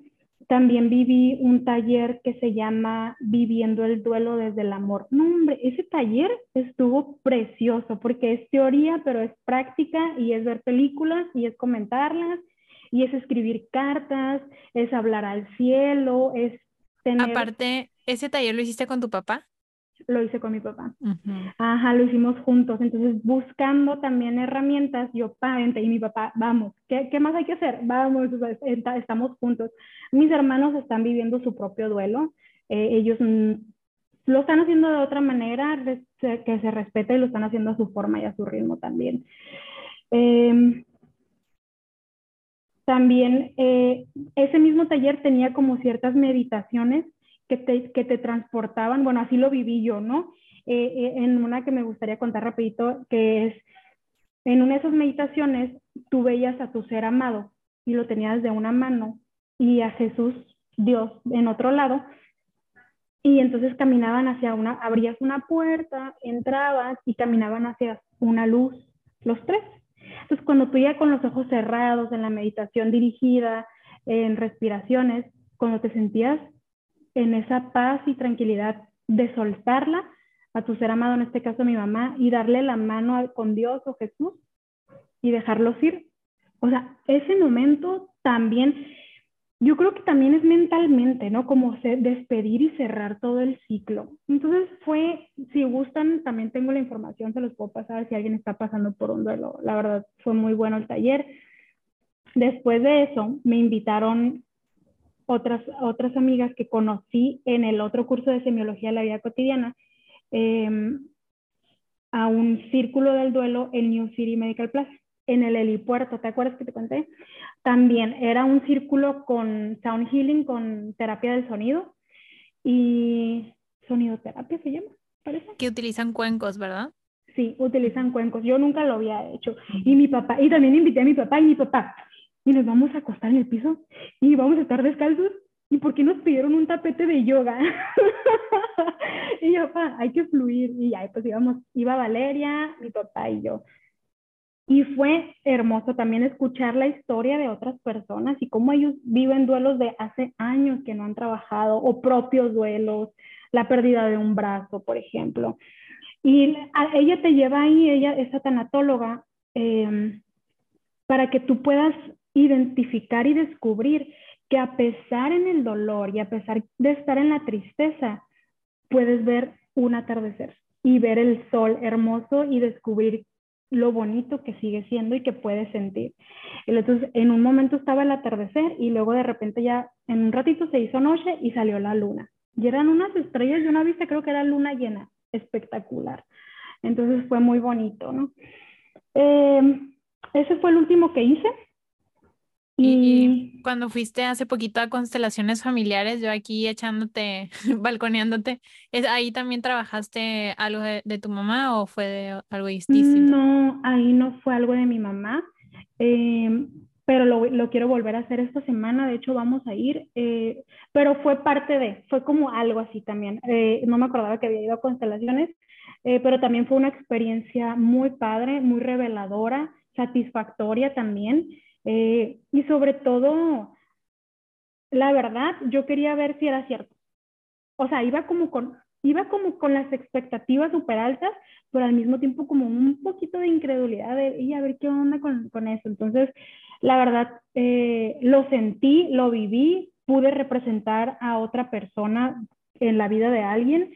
También viví un taller que se llama Viviendo el duelo desde el amor. No, hombre, ese taller estuvo precioso porque es teoría, pero es práctica y es ver películas y es comentarlas y es escribir cartas, es hablar al cielo, es tener... Aparte, ¿ese taller lo hiciste con tu papá? Lo hice con mi papá. Ajá, lo hicimos juntos. Entonces, buscando también herramientas, yo, pa, y mi papá, vamos, ¿qué, ¿qué, más hay que hacer? Vamos, estamos juntos. Mis hermanos están viviendo su propio duelo. Eh, ellos mm, lo están haciendo de otra manera, que se respeta y lo están haciendo a su forma y a su ritmo también. Eh, también eh, ese mismo taller tenía como ciertas meditaciones que te, que te transportaban, bueno, así lo viví yo, ¿no? Eh, eh, en una que me gustaría contar rapidito, que es, en una de esas meditaciones tú veías a tu ser amado y lo tenías de una mano y a Jesús, Dios, en otro lado, y entonces caminaban hacia una, abrías una puerta, entrabas y caminaban hacia una luz, los tres. Entonces, cuando tú ya con los ojos cerrados, en la meditación dirigida, en respiraciones, cuando te sentías en esa paz y tranquilidad de soltarla a tu ser amado, en este caso mi mamá, y darle la mano con Dios o Jesús y dejarlos ir. O sea, ese momento también yo creo que también es mentalmente, ¿no? Como despedir y cerrar todo el ciclo. Entonces fue, si gustan, también tengo la información, se los puedo pasar si alguien está pasando por un duelo. La verdad, fue muy bueno el taller. Después de eso, me invitaron otras, otras amigas que conocí en el otro curso de semiología de la vida cotidiana em, a un círculo del duelo en New City Medical Plaza, en el helipuerto, ¿te acuerdas que te conté? También era un círculo con sound healing, con terapia del sonido y sonido terapia se llama, parece. Que utilizan cuencos, ¿verdad? Sí, utilizan cuencos. Yo nunca lo había hecho. Y mi papá, y también invité a mi papá y mi papá, y nos vamos a acostar en el piso y vamos a estar descalzos. ¿Y por qué nos pidieron un tapete de yoga? *laughs* y yo, hay que fluir. Y ya, pues íbamos, iba Valeria, mi papá y yo. Y fue hermoso también escuchar la historia de otras personas y cómo ellos viven duelos de hace años que no han trabajado o propios duelos, la pérdida de un brazo, por ejemplo. Y ella te lleva ahí, ella es tanatóloga, em, para que tú puedas identificar y descubrir que a pesar en el dolor y a pesar de estar en la tristeza, puedes ver un atardecer y ver el sol hermoso y descubrir lo bonito que sigue siendo y que puedes sentir. Entonces, en un momento estaba el atardecer y luego de repente ya en un ratito se hizo noche y salió la luna. Y eran unas estrellas y una vista, creo que era luna llena espectacular. Entonces fue muy bonito, ¿no? Eh, ese fue el último que hice. Y, cuando fuiste hace poquito a constelaciones familiares, yo aquí echándote, *laughs* balconeándote, ¿ahí también trabajaste algo de, tu mamá o fue algo distinto? No, ahí no fue algo de mi mamá, eh, pero lo, lo, quiero volver a hacer esta semana, de hecho vamos a ir, eh, pero fue parte de, fue como algo así también. Eh, no me acordaba que había ido a constelaciones, eh, pero también fue una experiencia muy padre, muy reveladora, satisfactoria también. Y sobre todo, la verdad, yo quería ver si era cierto. O sea, iba como con, iba como con las expectativas súper altas, pero al mismo tiempo como un poquito de incredulidad de, y a ver qué onda con, con eso. Entonces, la verdad, eh, lo sentí, lo viví, pude representar a otra persona en la vida de alguien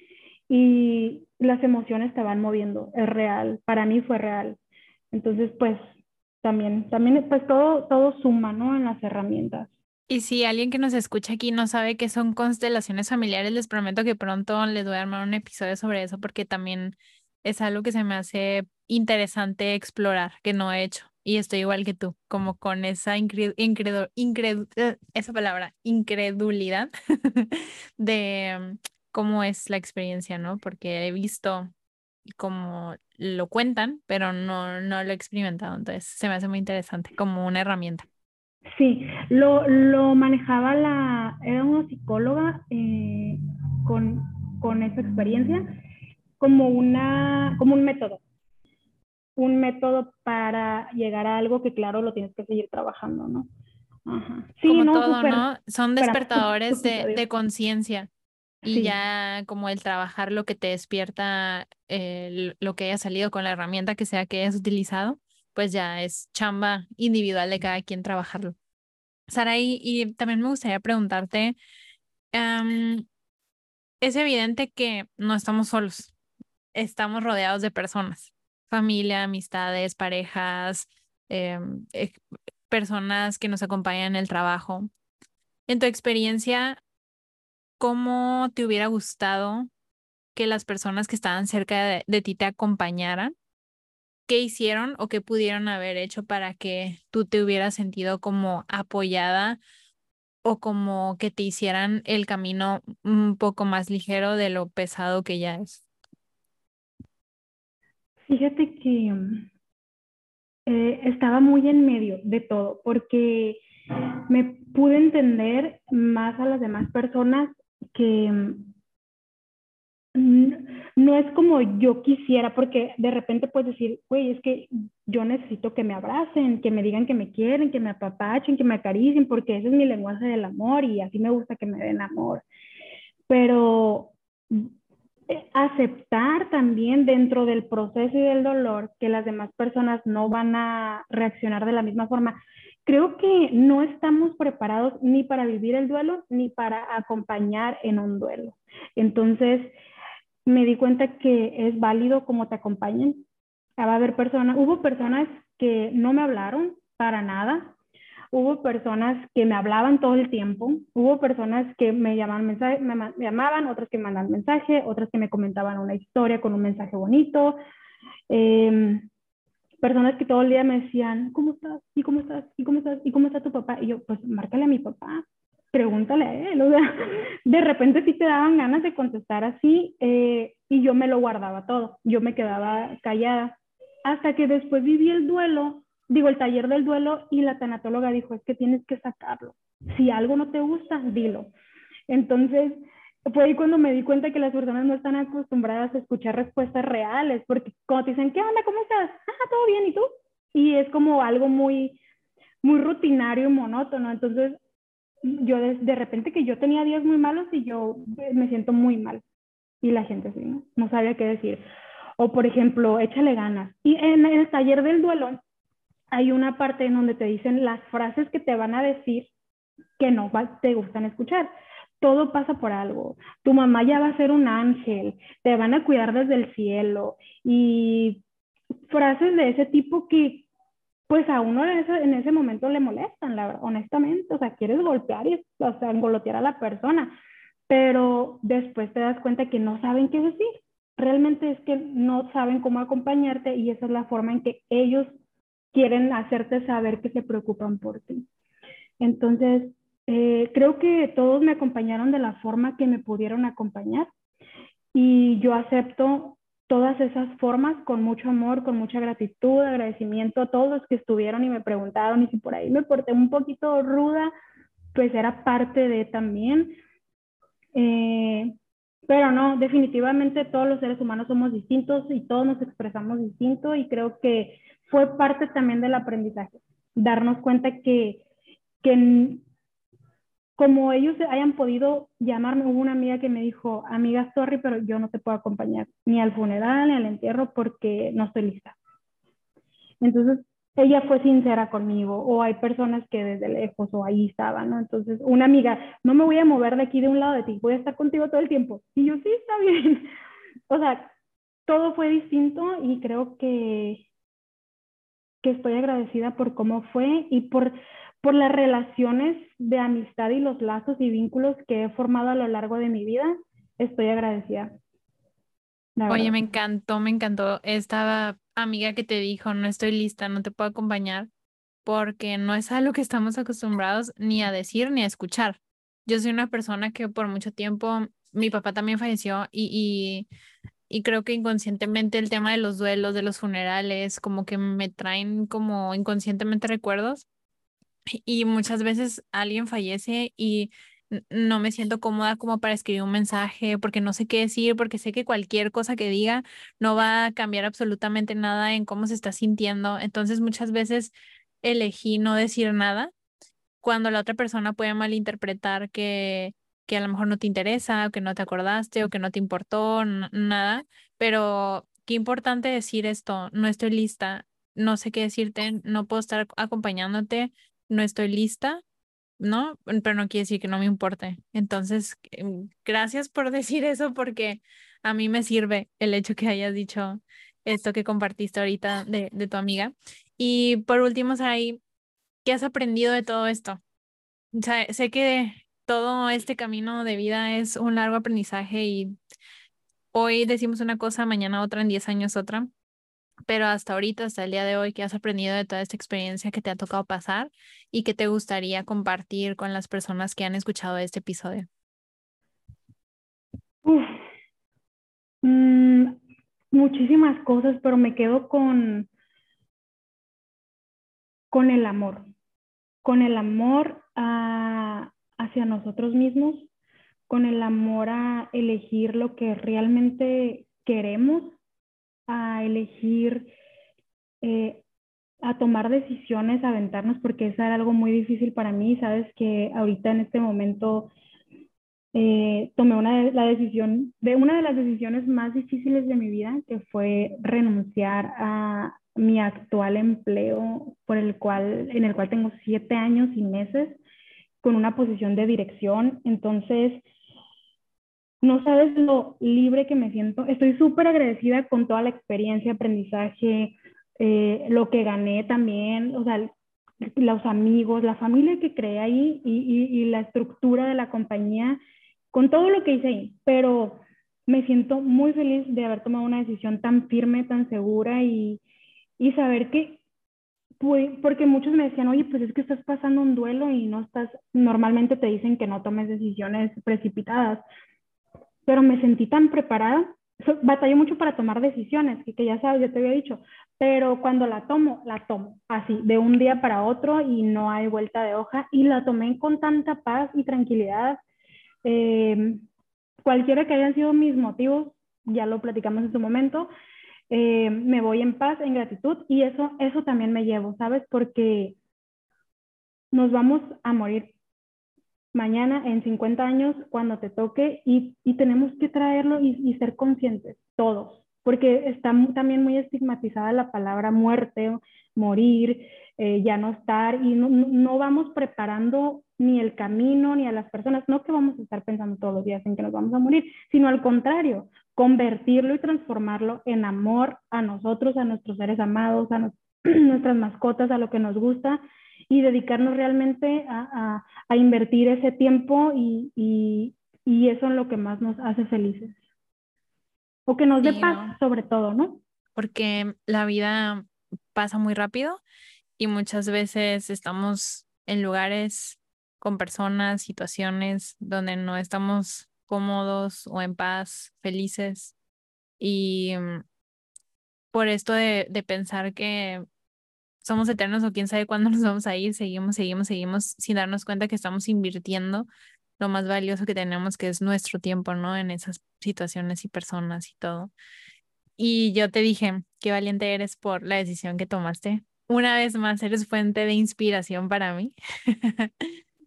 y las emociones estaban moviendo, es real, para mí fue real. Entonces, pues también, también, pues todo, todo suma, ¿no? En las herramientas. Y si alguien que nos escucha aquí no sabe qué son constelaciones familiares, les prometo que pronto les voy a armar un episodio sobre eso porque también es algo que se me hace interesante explorar, que no he hecho. Y estoy igual que tú, como con esa incredu eh, esa palabra, incredulidad *laughs* de mm, cómo es la experiencia, ¿no? Porque he visto cómo lo cuentan, pero no, no lo he experimentado. Entonces se me hace muy interesante como una herramienta. Sí, lo, lo manejaba la, era una psicóloga eh, con, con esa experiencia como, una, como un método un método para llegar a algo que claro lo tienes que seguir trabajando, ¿no? Sí, como todo, ¿no? Son despertadores de, de conciencia. Y ya como el trabajar lo que te despierta, lo que haya salido con la herramienta que sea que hayas utilizado, pues ya es chamba individual de cada quien trabajarlo. Sara, y, también me gustaría preguntarte, es evidente que no estamos solos, estamos rodeados de personas familia, amistades, parejas, em, eh, personas que nos acompañan en el trabajo. En tu experiencia, ¿cómo te hubiera gustado que las personas que estaban cerca de, ti te acompañaran? ¿Qué hicieron o qué pudieron haber hecho para que tú te hubieras sentido como apoyada o como que te hicieran el camino un poco más ligero de lo pesado que ya es? Fíjate que mm, eh, estaba muy en medio de todo, porque me pude entender más a las demás personas que mm, no es como yo quisiera, porque de repente puedes decir, güey, es que yo necesito que me abracen, que me digan que me quieren, que me apapachen, que me acaricien, porque ese es mi lenguaje del amor y así me gusta que me den amor. Pero aceptar también dentro del proceso y del dolor que las demás personas no van a reaccionar de la misma forma. Creo que no estamos preparados ni para vivir el duelo ni para acompañar en un duelo. Entonces, me di cuenta que es válido como te acompañen. Va a haber personas, hubo personas que no me hablaron para nada, hubo personas que me hablaban todo el tiempo, hubo personas que me llamaban, mensaje, me, llamaban, otras que me mandaban mensaje, otras que me comentaban una historia con un mensaje bonito. Em, personas que todo el día me decían, ¿cómo estás? ¿Y cómo estás? ¿Y cómo estás? ¿Y cómo está tu papá? Y yo, pues márcale a mi papá, pregúntale a él. *laughs* O sea, de repente sí te daban ganas de contestar así eh, y yo me lo guardaba todo. Yo me quedaba callada. Hasta que después viví el duelo, digo, el taller del duelo y la tanatóloga dijo, es que tienes que sacarlo. Si algo no te gusta, dilo. Entonces, fue ahí cuando me di cuenta que las personas no están acostumbradas a escuchar respuestas reales, porque cuando te dicen, ¿qué onda? ¿Cómo estás? Ah, todo bien, ¿y tú? Y es como algo muy, muy rutinario y monótono. Entonces, yo de, repente que yo tenía días muy malos y yo me siento muy mal. Y la gente sí, ¿no? No sabía qué decir. O, por ejemplo, échale ganas. Y en el taller del duelo hay una parte en donde te dicen las frases que te van a decir que no te gustan escuchar todo pasa por algo. Tu mamá ya va a ser un ángel, te van a cuidar desde el cielo y frases de ese tipo que pues a uno en ese, en ese momento le molestan, la honestamente, o sea, quieres golpear y o sea, engolotear a la persona, pero después te das cuenta que no saben qué decir. Realmente es que no saben cómo acompañarte y esa es la forma en que ellos quieren hacerte saber que se preocupan por ti. Entonces, eh, creo que todos me acompañaron de la forma que me pudieron acompañar y yo acepto todas esas formas con mucho amor, con mucha gratitud, agradecimiento a todos los que estuvieron y me preguntaron y si por ahí me porté un poquito ruda, pues era parte de también. Eh, pero no, definitivamente todos los seres humanos somos distintos y todos nos expresamos distinto y creo que fue parte también del aprendizaje, darnos cuenta que, que como ellos hayan podido llamarme, hubo una amiga que me dijo, amiga, sorry, pero yo no te puedo acompañar ni al funeral ni al entierro porque no estoy lista. Entonces, ella fue sincera conmigo, o hay personas que desde lejos o ahí estaban, ¿no? Entonces, una amiga, no me voy a mover de aquí de un lado de ti, voy a estar contigo todo el tiempo. Y yo, sí, está bien. *laughs* o sea, todo fue distinto y creo que, que estoy agradecida por cómo fue y por por las relaciones de amistad y los lazos y vínculos que he formado a lo largo de mi vida. Estoy agradecida. Oye, me encantó, me encantó esta amiga que te dijo, no estoy lista, no te puedo acompañar, porque no es algo que estamos acostumbrados ni a decir ni a escuchar. Yo soy una persona que por mucho tiempo, mi papá también falleció y, y, y creo que inconscientemente el tema de los duelos, de los funerales, como que me traen como inconscientemente recuerdos y muchas veces alguien fallece y no me siento cómoda como para escribir un mensaje porque no sé qué decir, porque sé que cualquier cosa que diga no va a cambiar absolutamente nada en cómo se está sintiendo. Entonces muchas veces elegí no decir nada cuando la otra persona puede malinterpretar que, que a lo mejor no te interesa, o que no te acordaste, o que no te importó, nada. Pero qué importante decir esto, no estoy lista, no sé qué decirte, no puedo estar acompañándote, no estoy lista, ¿no? Pero no quiere decir que no me importe. Entonces, em, gracias por *laughs* decir eso porque a mí me sirve el hecho que hayas dicho esto que compartiste ahorita de, de tu amiga. Y por último, Sarai, ¿qué has aprendido de todo esto? Sé que todo este camino de vida es un largo aprendizaje y hoy decimos una cosa, mañana otra, en 10 años otra pero hasta ahorita, hasta el día de hoy, ¿qué has aprendido de toda esta experiencia que te ha tocado pasar y que te gustaría compartir con las personas que han escuchado este episodio? Mm, muchísimas cosas, pero me quedo con, con el amor, con el amor hacia nosotros mismos, con el amor a elegir lo que realmente queremos a elegir, eh, a tomar decisiones, a aventarnos, porque eso era algo muy difícil para mí. Sabes que ahorita en este momento eh, tomé una la decisión, de una de las decisiones más difíciles de mi vida, que fue renunciar a mi actual empleo por el cual, en el cual tengo siete años y meses con una posición de dirección. Entonces, no sabes lo libre que me siento. Estoy súper agradecida con toda la experiencia, aprendizaje, eh, lo que gané también. O sea, los amigos, la familia que creé ahí y, la estructura de la compañía, con todo lo que hice ahí. Pero me siento muy feliz de haber tomado una decisión tan firme, tan segura y, y saber que, porque muchos me decían, oye, pues es que estás pasando un duelo y no estás, normalmente te dicen que no tomes decisiones precipitadas, pero me sentí tan preparada batallé mucho para tomar decisiones, que, que ya sabes, ya te había dicho, pero cuando la tomo, la tomo así, de un día para otro y no hay vuelta de hoja y la tomé con tanta paz y tranquilidad. Eh, cualquiera que hayan sido mis motivos, ya lo platicamos en su momento, eh, me voy en paz, en gratitud y eso, eso también me llevo, ¿sabes? Porque nos vamos a morir mañana, en 50 años, cuando te toque, y, tenemos que traerlo y, ser conscientes, todos, porque está también muy estigmatizada la palabra muerte, morir, eh, ya no estar, y no, vamos preparando ni el camino ni a las personas, no que vamos a estar pensando todos los días en que nos vamos a morir, sino al contrario, convertirlo y transformarlo en amor a nosotros, a nuestros seres amados, a *clears throat* nuestras mascotas, a lo que nos gusta y dedicarnos realmente a, a, invertir ese tiempo y, y, y, eso es lo que más nos hace felices. O que nos dé paz, sobre todo, ¿no? Porque la vida pasa muy rápido y muchas veces estamos en lugares con personas, situaciones donde no estamos cómodos o en paz, felices. Y mm, por esto de, de pensar que somos eternos o quién sabe cuándo nos vamos a ir, seguimos, seguimos, seguimos sin darnos cuenta que estamos invirtiendo lo más valioso que tenemos, que es nuestro tiempo, ¿no? En esas situaciones y personas y todo. Y yo te dije, qué valiente eres por la decisión que tomaste. Una vez más, eres fuente de inspiración para mí. *laughs*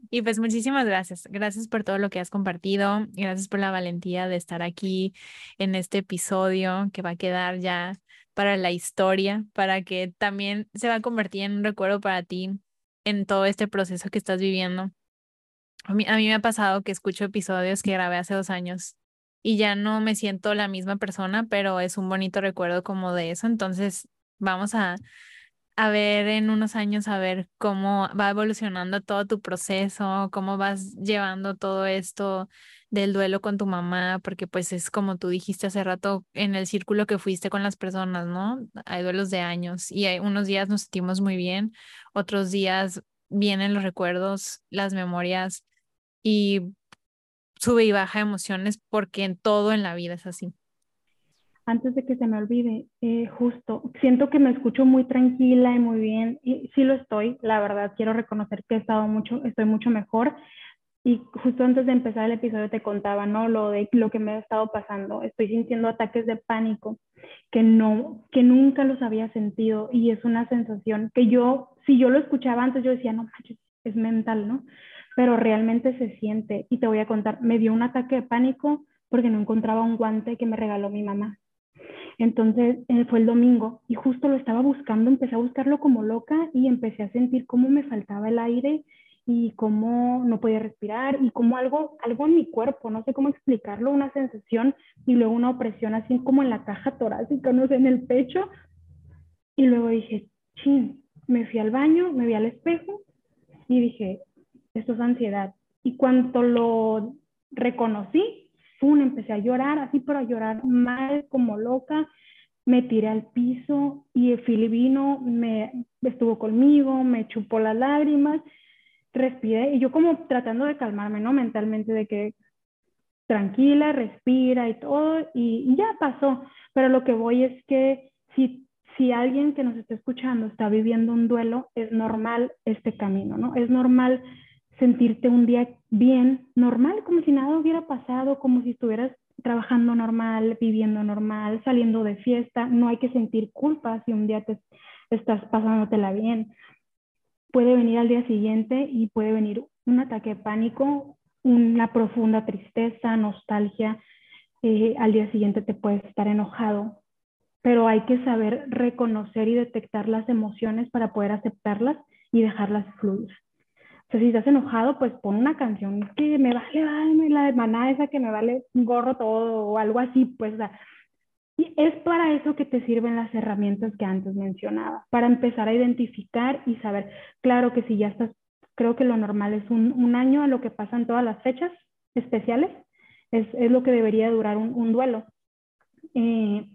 y pues muchísimas gracias. Gracias por todo lo que has compartido. Gracias por la valentía de estar aquí en este episodio que va a quedar ya para la historia, para que también se va a convertir en un recuerdo para ti en todo este proceso que estás viviendo. A mí, a mí me ha pasado que escucho episodios que grabé hace dos años y ya no me siento la misma persona, pero es un bonito recuerdo como de eso. Entonces, vamos a, a ver en unos años, a ver cómo va evolucionando todo tu proceso, cómo vas llevando todo esto del duelo con tu mamá, porque pues es como tú dijiste hace rato en el círculo que fuiste con las personas, ¿no? Hay duelos de años y hay unos días nos sentimos muy bien, otros días vienen los recuerdos, las memorias y sube y baja emociones porque en todo en la vida es así. Antes de que se me olvide, eh, justo, siento que me escucho muy tranquila y muy bien, y sí lo estoy, la verdad, quiero reconocer que he estado mucho, estoy mucho mejor, y justo antes de empezar el episodio te contaba, ¿no? Lo de lo que me ha estado pasando. Estoy sintiendo ataques de pánico que no, que nunca los había sentido y es una sensación que yo, si yo lo escuchaba antes, yo decía, no es mental, ¿no? Pero realmente se siente y te voy a contar, me dio un ataque de pánico porque no encontraba un guante que me regaló mi mamá. Entonces eh, fue el domingo y justo lo estaba buscando, empecé a buscarlo como loca y empecé a sentir cómo me faltaba el aire y cómo no podía respirar y como algo, algo en mi cuerpo, no sé cómo explicarlo, una sensación y luego una opresión así como en la caja torácica, no sé, en el pecho. Y luego dije, chin, me fui al baño, me vi al espejo y dije, esto es ansiedad. Y cuando lo reconocí, ¡pum! empecé a llorar, así pero a llorar mal, como loca. Me tiré al piso y Philly vino, me estuvo conmigo, me chupó las lágrimas respiré y yo como tratando de calmarme, ¿no? Mentalmente de que tranquila, respira y todo y, ya pasó. Pero lo que voy es que si, si alguien que nos está escuchando está viviendo un duelo, es normal este camino, ¿no? Es normal sentirte un día bien, normal, como si nada hubiera pasado, como si estuvieras trabajando normal, viviendo normal, saliendo de fiesta. No hay que sentir culpa si un día te estás pasándotela bien puede venir al día siguiente y puede venir un ataque de pánico, una profunda tristeza, nostalgia. Eh, al día siguiente te puedes estar enojado, pero hay que saber reconocer y detectar las emociones para poder aceptarlas y dejarlas fluir. O sea, si estás enojado, pues pon una canción que me vale, vale la de maná esa que me vale un gorro todo o algo así, pues, Y es para eso que te sirven las herramientas que antes mencionaba, para empezar a identificar y saber, claro que si ya estás, creo que lo normal es un, año a lo que pasan todas las fechas especiales, es, lo que debería durar un, duelo. Eh,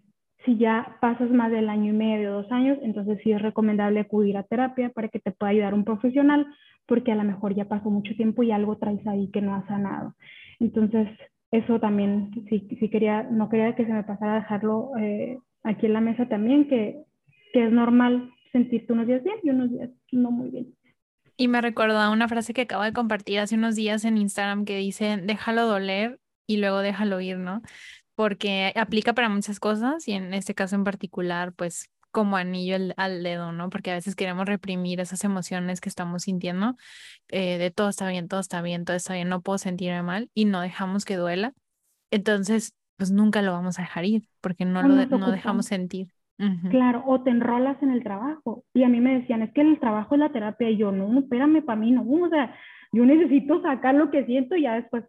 si ya pasas más del año y medio, dos años, entonces sí es recomendable acudir a terapia para que te pueda ayudar un profesional, porque a lo mejor ya pasó mucho tiempo y algo traes ahí que no ha sanado. Entonces, eso también, sí, sí quería, no quería que se me pasara dejarlo eh, aquí en la mesa también, que, que es normal sentirte unos días bien y unos días no muy bien. Y me recordó una frase que acabo de compartir hace unos días en Instagram que dice, déjalo doler y luego déjalo ir, ¿no? Porque aplica para muchas cosas y en este caso en particular, pues como anillo al, dedo, ¿no? Porque a veces queremos reprimir esas emociones que estamos sintiendo, eh, de todo está bien, todo está bien, todo está bien, no puedo sentirme mal y no dejamos que duela. Entonces, pues nunca lo vamos a dejar ir porque no, lo no dejamos sentir. Claro, o te enrolas en el trabajo. Y a mí me decían, es que el trabajo es la terapia. Y yo, no, no espérame, para mí no. O sea, yo necesito sacar lo que siento y ya después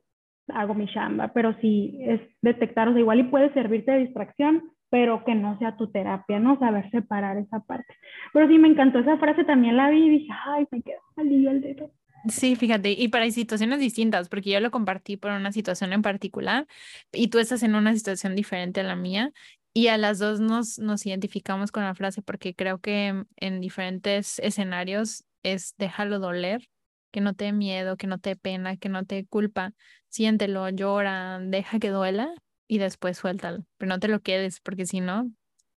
hago mi chamba. Pero sí, es detectar, o sea, igual y puede servirte de distracción, pero que no sea tu terapia, ¿no? Saber separar esa parte. Pero sí me encantó esa frase, también la vi y dije, ay, me quedó alivio el dedo. Sí, fíjate, y para situaciones distintas, porque yo lo compartí por una situación en particular y tú estás en una situación diferente a la mía y a las dos nos, nos identificamos con la frase porque creo que en diferentes escenarios es déjalo doler, que no te dé miedo, que no te dé pena, que no te dé culpa, siéntelo, llora, deja que duela, y después suéltalo, pero no te lo quedes porque si no,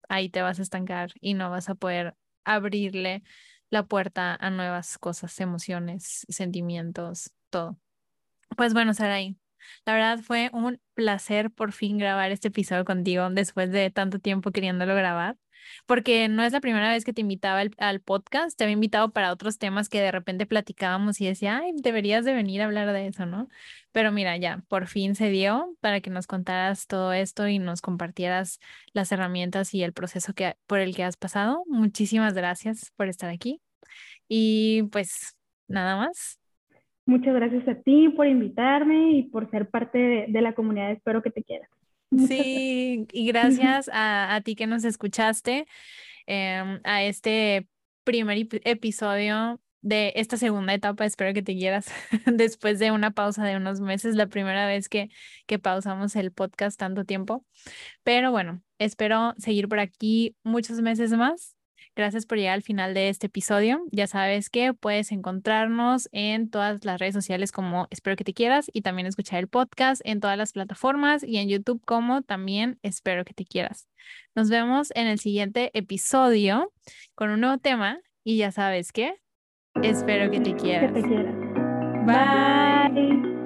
ahí te vas a estancar y no vas a poder abrirle la puerta a nuevas cosas, emociones, sentimientos, todo. Pues bueno, Saraí, la verdad fue un placer por fin grabar este episodio contigo después de tanto tiempo queriéndolo grabar porque no es la primera vez que te invitaba al, podcast, te había invitado para otros temas que de repente platicábamos y decía, ay, deberías de venir a hablar de eso, ¿no? Pero mira, ya, por fin se dio para que nos contaras todo esto y nos compartieras las herramientas y el proceso que, por el que has pasado. Muchísimas gracias por estar aquí. Y pues nada más. Muchas gracias a ti por invitarme y por ser parte de la comunidad. Espero que te quieras. Sí, y *laughs* gracias a, ti que nos escuchaste em, a este primer episodio de esta segunda etapa. Espero que te quieras *laughs* después de una pausa de unos meses, la primera vez que, que pausamos el podcast tanto tiempo. Pero bueno, espero seguir por aquí muchos meses más Gracias por llegar al final de este episodio. Ya sabes que puedes encontrarnos en todas las redes sociales como Espero que te quieras y también escuchar el podcast en todas las plataformas y en YouTube como también Espero que te quieras. Nos vemos en el siguiente episodio con un nuevo tema y ya sabes que espero que te quieras. Que te quieras. Bye.